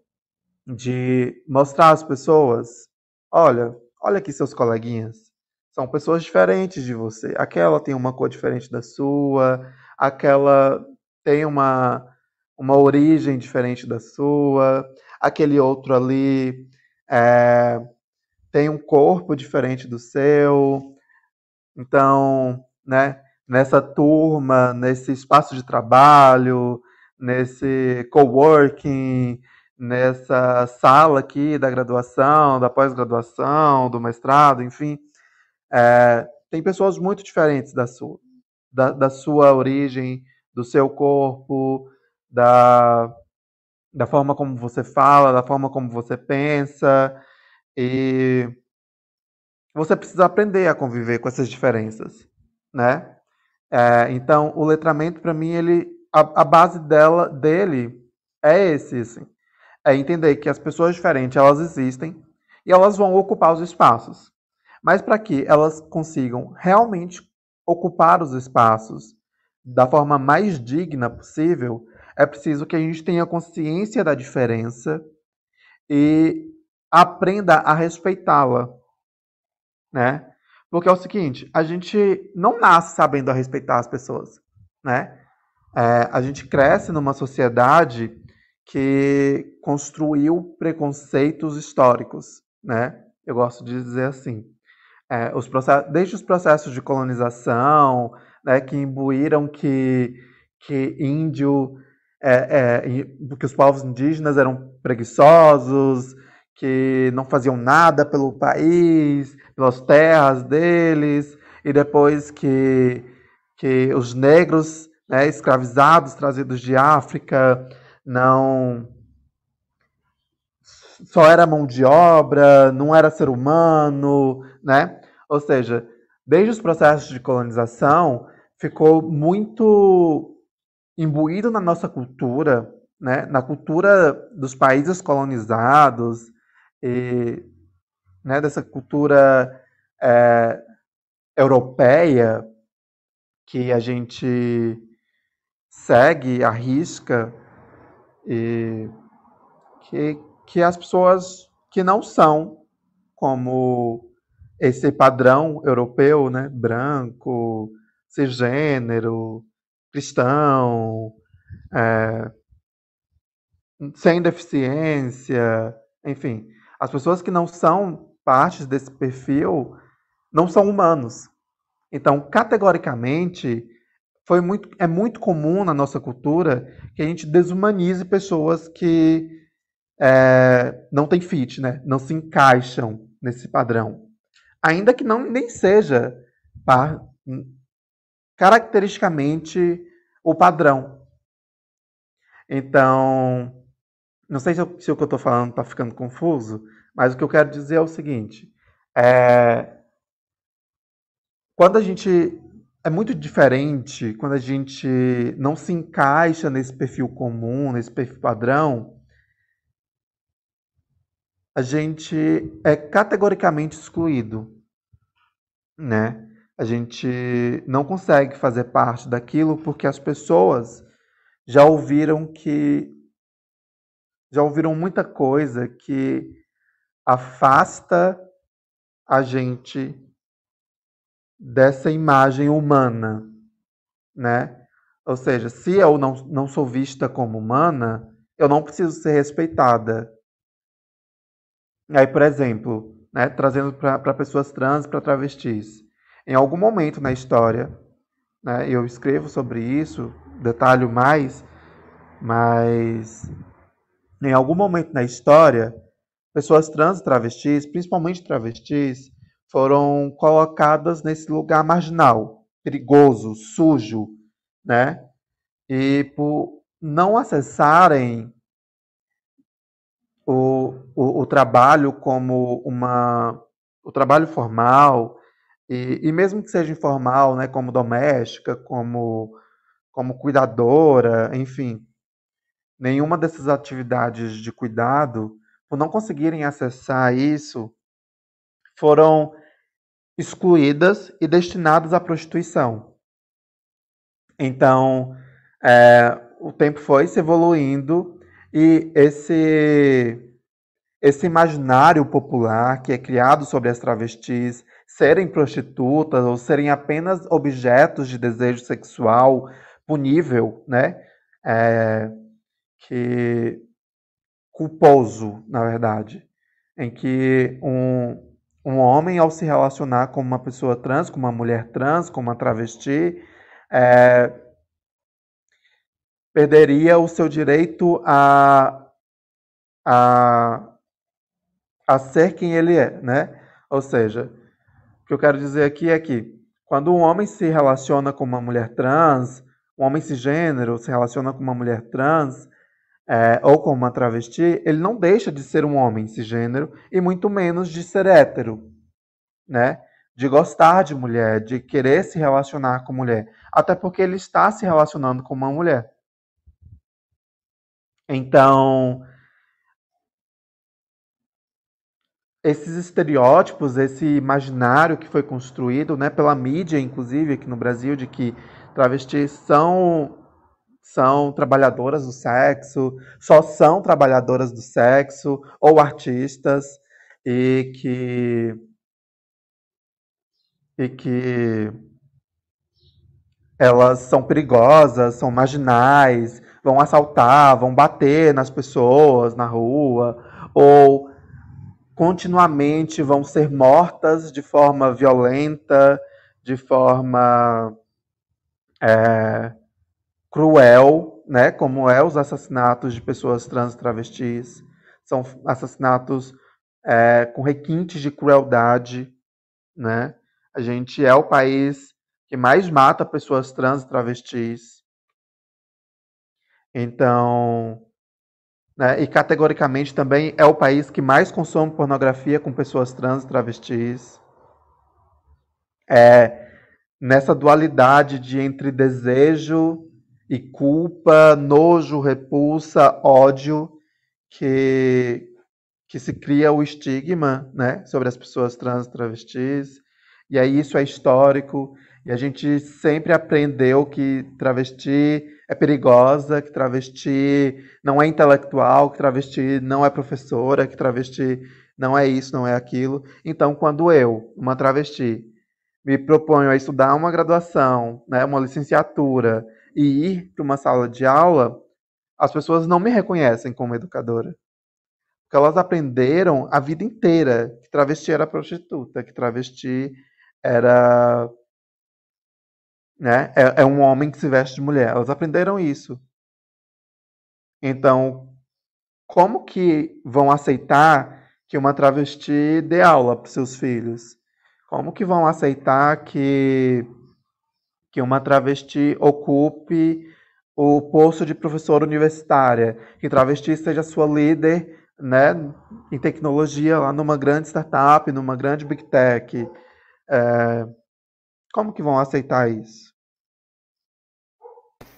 de mostrar às pessoas, olha, olha aqui seus coleguinhas, são pessoas diferentes de você. Aquela tem uma cor diferente da sua, aquela tem uma uma origem diferente da sua, aquele outro ali é, tem um corpo diferente do seu. Então, né, nessa turma, nesse espaço de trabalho, nesse coworking, nessa sala aqui da graduação, da pós-graduação, do mestrado, enfim, é, tem pessoas muito diferentes da sua, da, da sua origem, do seu corpo, da, da forma como você fala, da forma como você pensa. E você precisa aprender a conviver com essas diferenças, né? É, então, o letramento, para mim, ele, a, a, base dela, dele é esse, assim, é entender que as pessoas diferentes, elas existem e elas vão ocupar os espaços. Mas para que elas consigam realmente ocupar os espaços da forma mais digna possível, é preciso que a gente tenha consciência da diferença e aprenda a respeitá-la, né? Porque é o seguinte, a gente não nasce sabendo a respeitar as pessoas, né? É, a gente cresce numa sociedade que construiu preconceitos históricos, né? Eu gosto de dizer assim. É, os processos, desde os processos de colonização, né, que imbuíram que, que índio é, é, que os povos indígenas eram preguiçosos, que não faziam nada pelo país, pelas terras deles, e depois que, que os negros né, escravizados, trazidos de África, não só era mão de obra, não era ser humano, né? Ou seja, desde os processos de colonização, ficou muito imbuído na nossa cultura, né, na cultura dos países colonizados, e, né, dessa cultura é, europeia que a gente segue, arrisca, e que, que as pessoas que não são como esse padrão europeu, né, branco, cisgênero, cristão, é, sem deficiência, enfim. As pessoas que não são partes desse perfil não são humanos. Então, categoricamente, foi muito, é muito comum na nossa cultura que a gente desumanize pessoas que é, não têm fit, né? não se encaixam nesse padrão. Ainda que não nem seja caracteristicamente o padrão. Então, não sei se, eu, se o que eu estou falando está ficando confuso, mas o que eu quero dizer é o seguinte: é, quando a gente é muito diferente, quando a gente não se encaixa nesse perfil comum, nesse perfil padrão, a gente é categoricamente excluído, né? a gente não consegue fazer parte daquilo porque as pessoas já ouviram que já ouviram muita coisa que afasta a gente dessa imagem humana, né? Ou seja, se eu não, não sou vista como humana, eu não preciso ser respeitada. Aí, por exemplo, né, trazendo para pessoas trans, para travestis, em algum momento na história, né, eu escrevo sobre isso, detalho mais, mas em algum momento na história, pessoas trans e travestis, principalmente travestis, foram colocadas nesse lugar marginal, perigoso, sujo, né? E por não acessarem o, o, o trabalho como uma o trabalho formal, e, e mesmo que seja informal, né, como doméstica, como, como cuidadora, enfim, nenhuma dessas atividades de cuidado, por não conseguirem acessar isso, foram excluídas e destinadas à prostituição. Então, é, o tempo foi se evoluindo e esse esse imaginário popular que é criado sobre as travestis serem prostitutas ou serem apenas objetos de desejo sexual punível, né? É, que culposo, na verdade, em que um, um homem, ao se relacionar com uma pessoa trans, com uma mulher trans, com uma travesti, é, perderia o seu direito a, a, a ser quem ele é, né? Ou seja, o que eu quero dizer aqui é que quando um homem se relaciona com uma mulher trans, um homem cisgênero se relaciona com uma mulher trans, é, ou com uma travesti, ele não deixa de ser um homem cisgênero e muito menos de ser hétero, né? De gostar de mulher, de querer se relacionar com mulher, até porque ele está se relacionando com uma mulher. Então, esses estereótipos, esse imaginário que foi construído, né, pela mídia, inclusive aqui no Brasil, de que travestis são são trabalhadoras do sexo, só são trabalhadoras do sexo ou artistas e que e que elas são perigosas, são marginais, vão assaltar, vão bater nas pessoas na rua ou continuamente vão ser mortas de forma violenta, de forma é, cruel, né, como é os assassinatos de pessoas trans e travestis. São assassinatos é, com requintes de crueldade, né? A gente é o país que mais mata pessoas trans e travestis. Então, né, e categoricamente também é o país que mais consome pornografia com pessoas trans e travestis. É, nessa dualidade de entre desejo e culpa, nojo, repulsa, ódio que, que se cria o estigma né, sobre as pessoas trans travestis. E aí isso é histórico. E a gente sempre aprendeu que travesti é perigosa, que travesti não é intelectual, que travesti não é professora, que travesti não é isso, não é aquilo. Então, quando eu, uma travesti, me proponho a estudar uma graduação, né, uma licenciatura, e ir para uma sala de aula, as pessoas não me reconhecem como educadora. Porque elas aprenderam a vida inteira que travesti era prostituta, que travesti era. Né, é, é um homem que se veste de mulher. Elas aprenderam isso. Então, como que vão aceitar que uma travesti dê aula para seus filhos? Como que vão aceitar que que uma travesti ocupe o posto de professora universitária, que travesti seja sua líder né, em tecnologia lá numa grande startup, numa grande big tech. É, como que vão aceitar isso?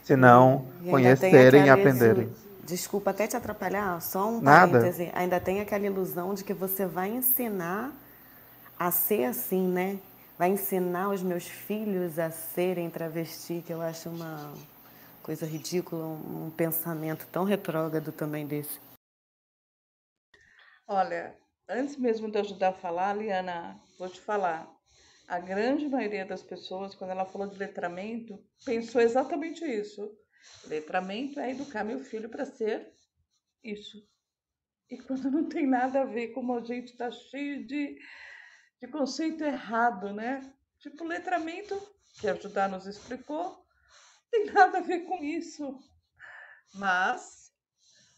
Se não conhecerem e aprenderem. Desculpa até te atrapalhar, só um Nada. parêntese. Ainda tem aquela ilusão de que você vai ensinar a ser assim, né? Vai ensinar os meus filhos a serem travesti, que eu acho uma coisa ridícula, um pensamento tão retrógrado também desse. Olha, antes mesmo de ajudar a falar, Liana, vou te falar. A grande maioria das pessoas, quando ela falou de letramento, pensou exatamente isso. Letramento é educar meu filho para ser isso. E quando não tem nada a ver, como a gente está cheio de de conceito errado, né? Tipo, letramento, que a Judá nos explicou, tem nada a ver com isso. Mas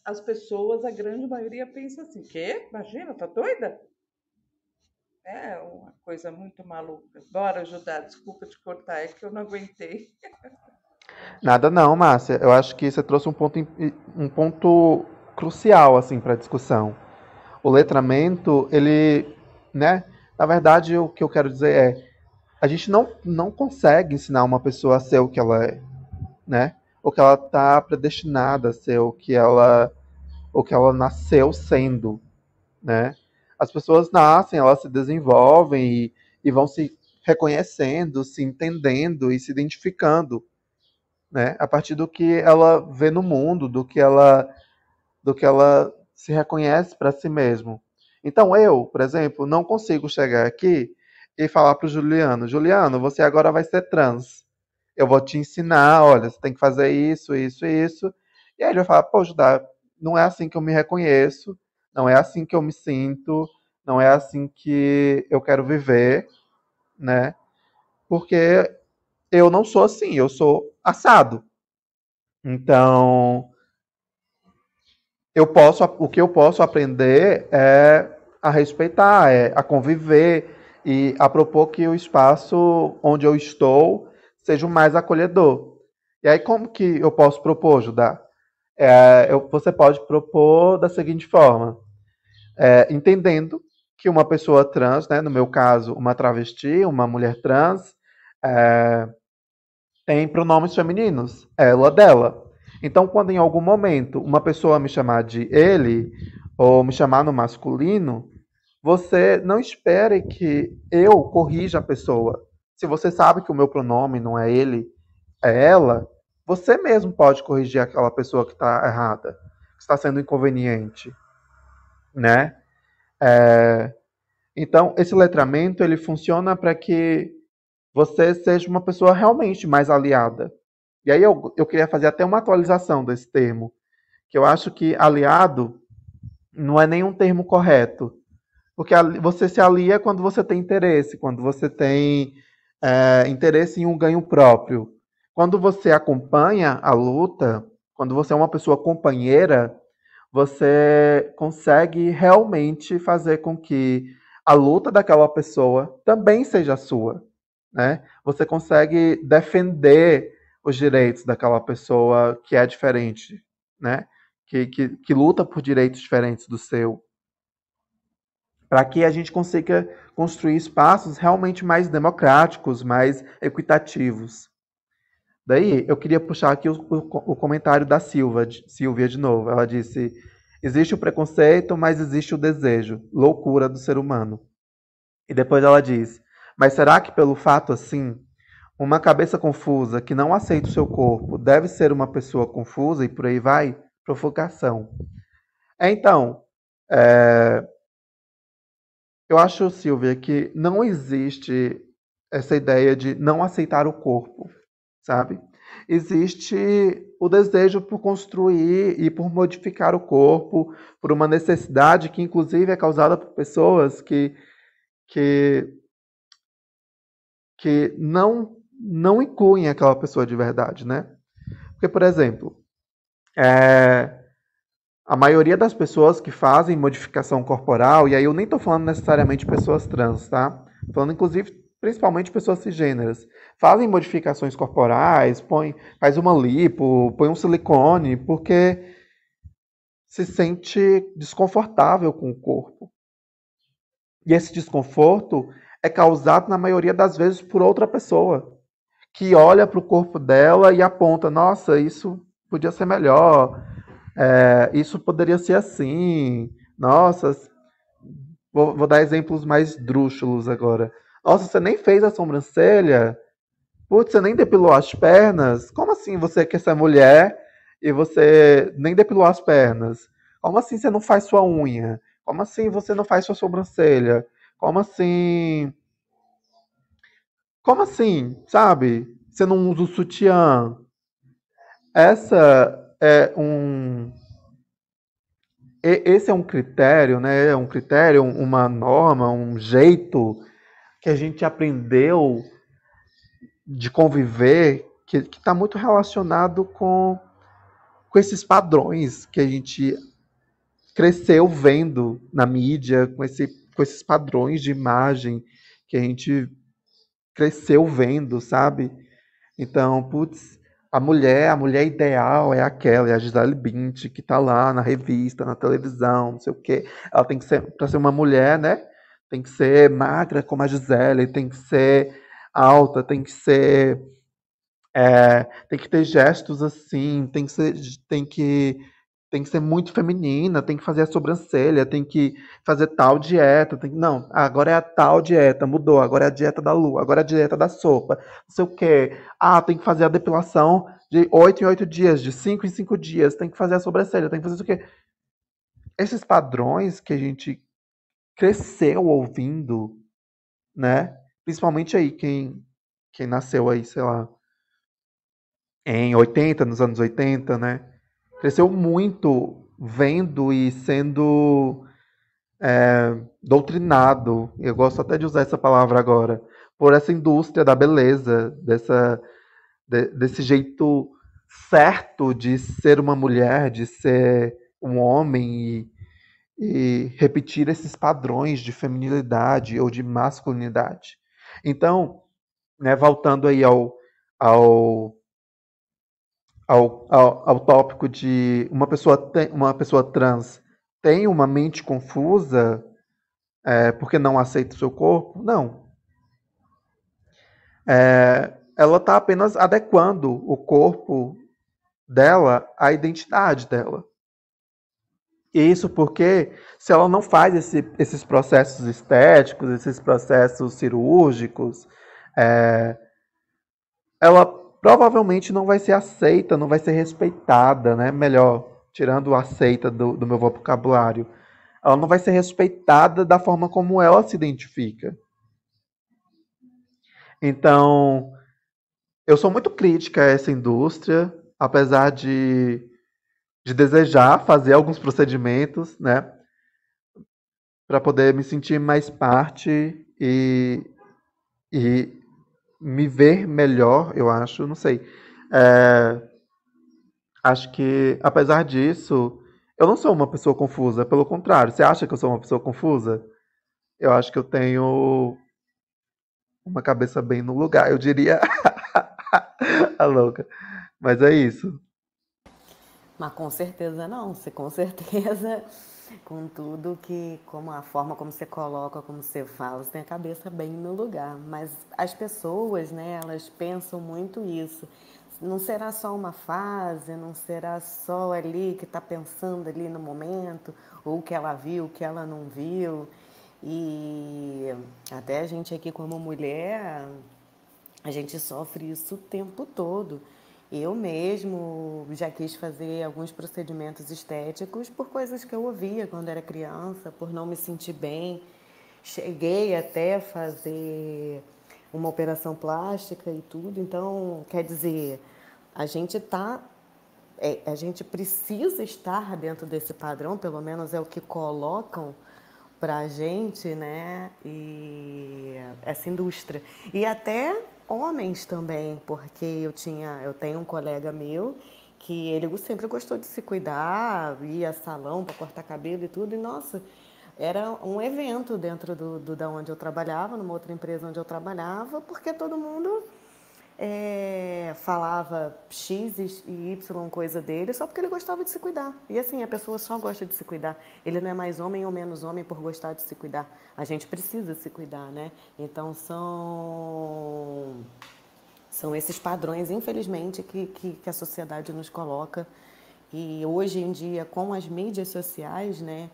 as pessoas, a grande maioria, pensa assim: quê? Imagina, tá doida? É uma coisa muito maluca. Bora, Judá, desculpa te cortar, é que eu não aguentei. Nada não, Márcia. Eu acho que você trouxe um ponto, um ponto crucial assim para a discussão. O letramento, ele, né, na verdade, o que eu quero dizer é, a gente não, não consegue ensinar uma pessoa a ser o que ela é, né? Ou que ela está predestinada a ser o que ela, o que ela nasceu sendo, né? As pessoas nascem, elas se desenvolvem e, e vão se reconhecendo, se entendendo e se identificando, né? A partir do que ela vê no mundo, do que ela do que ela se reconhece para si mesmo. Então eu, por exemplo, não consigo chegar aqui e falar para o Juliano, Juliano, você agora vai ser trans. Eu vou te ensinar, olha, você tem que fazer isso, isso, isso. E aí ele vai falar, pô, Judá, não é assim que eu me reconheço, não é assim que eu me sinto, não é assim que eu quero viver, né? Porque eu não sou assim, eu sou assado. Então, eu posso, o que eu posso aprender é a respeitar, é a conviver e a propor que o espaço onde eu estou seja o mais acolhedor. E aí, como que eu posso propor, Judá? É, eu, você pode propor da seguinte forma: é, entendendo que uma pessoa trans, né, no meu caso, uma travesti, uma mulher trans, é, tem pronomes femininos, ela, dela. Então, quando em algum momento uma pessoa me chamar de ele, ou me chamar no masculino, você não espere que eu corrija a pessoa. Se você sabe que o meu pronome não é ele, é ela, você mesmo pode corrigir aquela pessoa que está errada, que está sendo inconveniente, né? É, então, esse letramento ele funciona para que você seja uma pessoa realmente mais aliada. E aí eu, eu queria fazer até uma atualização desse termo, que eu acho que aliado não é nenhum termo correto, porque você se alia quando você tem interesse, quando você tem é, interesse em um ganho próprio. Quando você acompanha a luta, quando você é uma pessoa companheira, você consegue realmente fazer com que a luta daquela pessoa também seja sua. Né? Você consegue defender os direitos daquela pessoa que é diferente, né? que, que, que luta por direitos diferentes do seu. Para que a gente consiga construir espaços realmente mais democráticos, mais equitativos. Daí, eu queria puxar aqui o, o, o comentário da Silva, de, Silvia de novo. Ela disse: existe o preconceito, mas existe o desejo, loucura do ser humano. E depois ela diz: mas será que pelo fato assim, uma cabeça confusa que não aceita o seu corpo deve ser uma pessoa confusa e por aí vai? Provocação. Então, é, eu acho, Silvia, que não existe essa ideia de não aceitar o corpo sabe? Existe o desejo por construir e por modificar o corpo, por uma necessidade que, inclusive, é causada por pessoas que, que, que não, não incluem aquela pessoa de verdade, né? Porque, por exemplo, é, a maioria das pessoas que fazem modificação corporal, e aí eu nem estou falando necessariamente pessoas trans, tá? Falando, inclusive, principalmente pessoas cisgêneras, fazem modificações corporais, põe, faz uma lipo, põe um silicone, porque se sente desconfortável com o corpo. E esse desconforto é causado, na maioria das vezes, por outra pessoa, que olha para o corpo dela e aponta: nossa, isso podia ser melhor, é, isso poderia ser assim, nossa. Vou, vou dar exemplos mais drúxulos agora. Nossa, você nem fez a sobrancelha? Putz, você nem depilou as pernas? Como assim você quer ser mulher e você nem depilou as pernas? Como assim você não faz sua unha? Como assim você não faz sua sobrancelha? Como assim. Como assim? Sabe? Você não usa o sutiã? Essa é um. Esse é um critério, né? É um critério, uma norma, um jeito que a gente aprendeu de conviver, que está muito relacionado com, com esses padrões que a gente cresceu vendo na mídia, com, esse, com esses padrões de imagem que a gente cresceu vendo, sabe? Então, putz, a mulher, a mulher ideal é aquela, é a Gisele Bündchen, que está lá na revista, na televisão, não sei o quê. Ela tem que ser, para ser uma mulher, né? tem que ser magra como a Gisele, tem que ser alta, tem que ser. É, tem que ter gestos assim, tem que, ser, tem que tem que ser muito feminina, tem que fazer a sobrancelha, tem que fazer tal dieta. Tem... Não, agora é a tal dieta, mudou. Agora é a dieta da lua, agora é a dieta da sopa. Não sei o quê. Ah, tem que fazer a depilação de 8 em 8 dias, de 5 em 5 dias. Tem que fazer a sobrancelha, tem que fazer o quê. Esses padrões que a gente cresceu ouvindo, né? Principalmente aí, quem, quem nasceu aí, sei lá, em 80, nos anos 80, né? Cresceu muito vendo e sendo é, doutrinado, eu gosto até de usar essa palavra agora, por essa indústria da beleza, dessa, de, desse jeito certo de ser uma mulher, de ser um homem e, e repetir esses padrões de feminilidade ou de masculinidade. Então, né, voltando aí ao, ao ao, ao, ao tópico de uma pessoa, tem, uma pessoa trans tem uma mente confusa é, porque não aceita o seu corpo? Não. É, ela está apenas adequando o corpo dela à identidade dela. E isso porque, se ela não faz esse, esses processos estéticos, esses processos cirúrgicos, é, ela provavelmente não vai ser aceita, não vai ser respeitada, né? Melhor, tirando aceita do, do meu vocabulário. Ela não vai ser respeitada da forma como ela se identifica. Então, eu sou muito crítica a essa indústria, apesar de, de desejar fazer alguns procedimentos, né? Para poder me sentir mais parte e, e me ver melhor, eu acho, não sei. É, acho que, apesar disso, eu não sou uma pessoa confusa, pelo contrário. Você acha que eu sou uma pessoa confusa? Eu acho que eu tenho uma cabeça bem no lugar, eu diria. a louca. Mas é isso. Mas com certeza não, se com certeza com tudo que, como a forma como você coloca, como você fala, você tem a cabeça bem no lugar. Mas as pessoas, né, elas pensam muito isso. Não será só uma fase, não será só ali que está pensando ali no momento, ou o que ela viu, que ela não viu. E até a gente aqui como mulher, a gente sofre isso o tempo todo. Eu mesmo já quis fazer alguns procedimentos estéticos por coisas que eu ouvia quando era criança, por não me sentir bem. Cheguei até a fazer uma operação plástica e tudo. Então, quer dizer, a gente tá é, a gente precisa estar dentro desse padrão, pelo menos é o que colocam para a gente, né? E essa indústria. E até homens também, porque eu tinha, eu tenho um colega meu que ele sempre gostou de se cuidar, ia salão para cortar cabelo e tudo, e nossa, era um evento dentro do, do da onde eu trabalhava, numa outra empresa onde eu trabalhava, porque todo mundo é, falava X e Y coisa dele só porque ele gostava de se cuidar. E assim, a pessoa só gosta de se cuidar. Ele não é mais homem ou menos homem por gostar de se cuidar. A gente precisa se cuidar, né? Então são, são esses padrões, infelizmente, que, que, que a sociedade nos coloca. E hoje em dia, com as mídias sociais, né?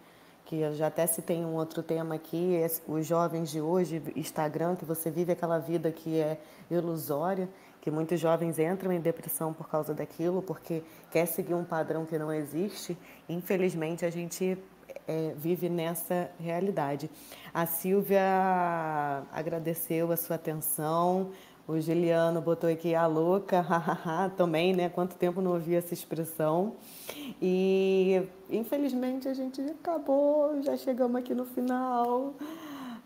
Que eu já até citei um outro tema aqui, os jovens de hoje, Instagram, que você vive aquela vida que é ilusória, que muitos jovens entram em depressão por causa daquilo, porque quer seguir um padrão que não existe. Infelizmente, a gente é, vive nessa realidade. A Silvia agradeceu a sua atenção, o Juliano botou aqui a louca, também, né? Quanto tempo não ouvi essa expressão. E infelizmente a gente acabou, já chegamos aqui no final.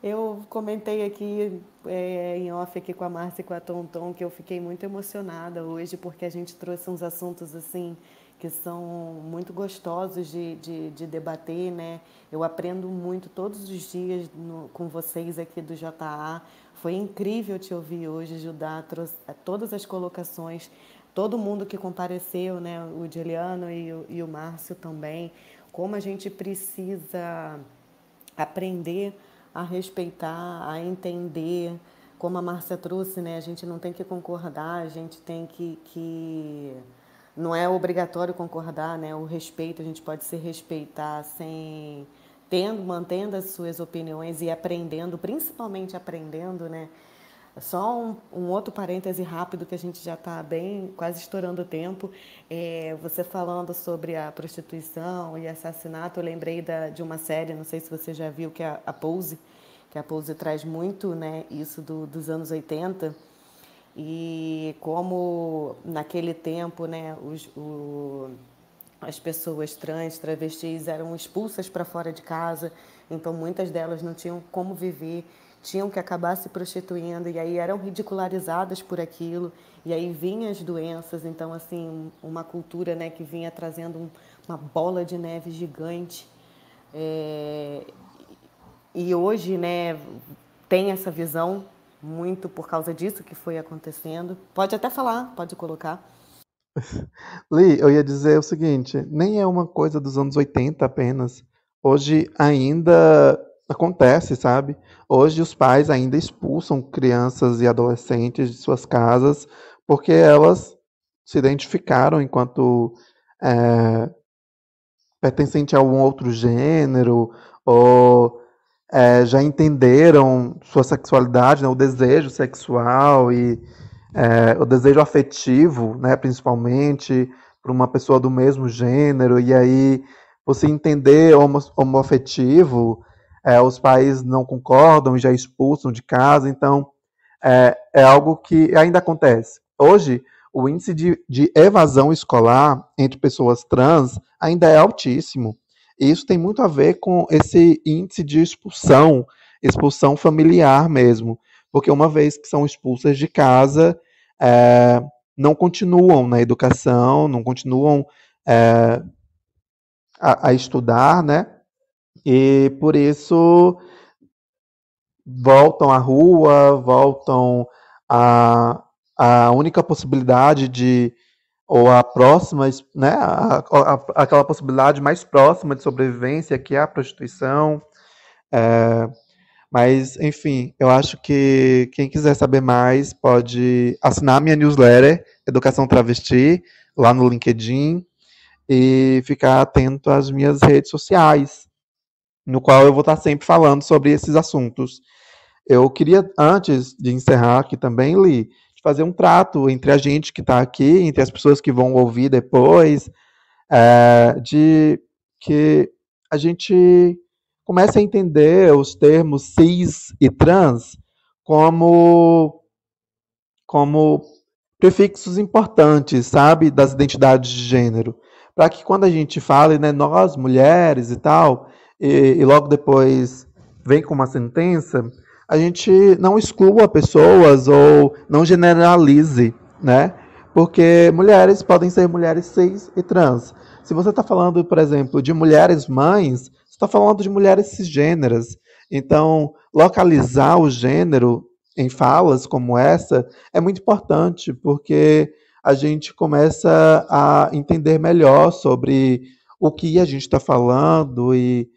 Eu comentei aqui é, em off aqui com a Márcia e com a Tonton que eu fiquei muito emocionada hoje porque a gente trouxe uns assuntos assim que são muito gostosos de, de, de debater, né? Eu aprendo muito todos os dias no, com vocês aqui do JA. Foi incrível te ouvir hoje, Judá, trouxe é, todas as colocações, todo mundo que compareceu, né? O Juliano e o, e o Márcio também. Como a gente precisa aprender a respeitar, a entender, como a Márcia trouxe, né? A gente não tem que concordar, a gente tem que, que não é obrigatório concordar, né? O respeito, a gente pode se respeitar sem tendo, mantendo as suas opiniões e aprendendo, principalmente aprendendo, né? Só um, um, outro parêntese rápido que a gente já está bem, quase estourando o tempo. É, você falando sobre a prostituição e assassinato, eu lembrei da, de uma série, não sei se você já viu, que é a Pose, que a Pose traz muito né, isso do, dos anos 80. E como naquele tempo né, os, o, as pessoas trans, travestis eram expulsas para fora de casa, então muitas delas não tinham como viver tinham que acabar se prostituindo e aí eram ridicularizadas por aquilo e aí vinham as doenças. Então assim uma cultura né que vinha trazendo um, uma bola de neve gigante. É, e hoje né tem essa visão muito por causa disso que foi acontecendo. Pode até falar pode colocar Li, eu ia dizer o seguinte, nem é uma coisa dos anos 80 apenas. Hoje ainda acontece, sabe? Hoje os pais ainda expulsam crianças e adolescentes de suas casas porque elas se identificaram enquanto é, pertencente a algum outro gênero ou é, já entenderam sua sexualidade, né, o desejo sexual e é, o desejo afetivo, né, principalmente para uma pessoa do mesmo gênero e aí você entender homo, homoafetivo é, os pais não concordam e já expulsam de casa, então é, é algo que ainda acontece. Hoje, o índice de, de, evasão escolar entre pessoas trans ainda é altíssimo. E isso tem muito a ver com esse índice de expulsão, expulsão familiar mesmo. Porque uma vez que são expulsas de casa, é, não continuam na educação, não continuam é, a, a, estudar, né? E por isso voltam à rua, voltam à, à única possibilidade de ou a próxima, né, a, a, aquela possibilidade mais próxima de sobrevivência que é a prostituição. É, mas, enfim, eu acho que quem quiser saber mais pode assinar minha newsletter, Educação Travesti, lá no LinkedIn, e ficar atento às minhas redes sociais no qual eu vou estar sempre falando sobre esses assuntos. Eu queria, antes de encerrar aqui também, Li, fazer um trato entre a gente que está aqui, entre as pessoas que vão ouvir depois, é, de que a gente comece a entender os termos cis e trans como, como prefixos importantes, sabe, das identidades de gênero. Para que quando a gente fale, né, nós, mulheres e tal, e, e logo depois vem com uma sentença, a gente não exclua pessoas ou não generalize, né? Porque mulheres podem ser mulheres cis e trans. Se você está falando, por exemplo, de mulheres mães, está falando de mulheres cisgêneras. Então, localizar o gênero em falas como essa é muito importante, porque a gente começa a entender melhor sobre o que a gente está falando e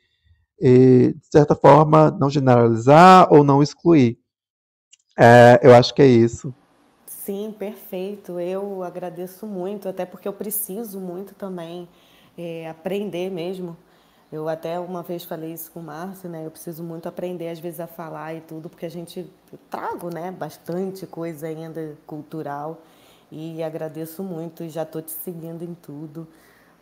e, de certa forma, não generalizar ou não excluir. É, eu acho que é isso. Sim, perfeito. Eu agradeço muito, até porque eu preciso muito também é, aprender mesmo. Eu até uma vez falei isso com o Márcio, né? Eu preciso muito aprender, às vezes, a falar e tudo, porque a gente trago, né? Bastante coisa ainda cultural. E agradeço muito e já estou te seguindo em tudo.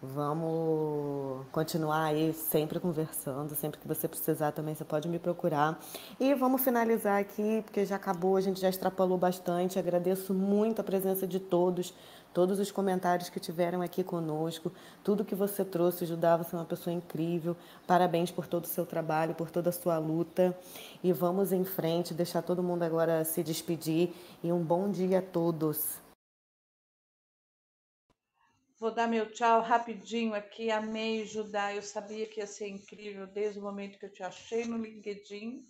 Vamos continuar aí sempre conversando. Sempre que você precisar também você pode me procurar. E vamos finalizar aqui, porque já acabou, a gente já extrapolou bastante. Agradeço muito a presença de todos, todos os comentários que tiveram aqui conosco, tudo que você trouxe, Judá, você é uma pessoa incrível. Parabéns por todo o seu trabalho, por toda a sua luta. E vamos em frente, deixar todo mundo agora se despedir. E um bom dia a todos. Vou dar meu tchau rapidinho aqui. Amei, Judá. Eu sabia que ia ser incrível desde o momento que eu te achei no LinkedIn.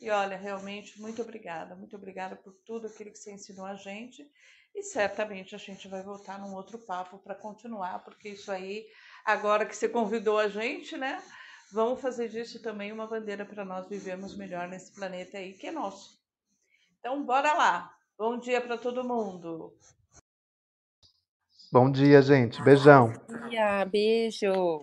E olha, realmente, muito obrigada. Muito obrigada por tudo aquilo que você ensinou a gente. E certamente a gente vai voltar num outro papo para continuar, porque isso aí, agora que você convidou a gente, né? Vamos fazer disso também uma bandeira para nós vivermos melhor nesse planeta aí que é nosso. Então, bora lá. Bom dia para todo mundo. Bom dia, gente. Beijão. Bom dia, beijo.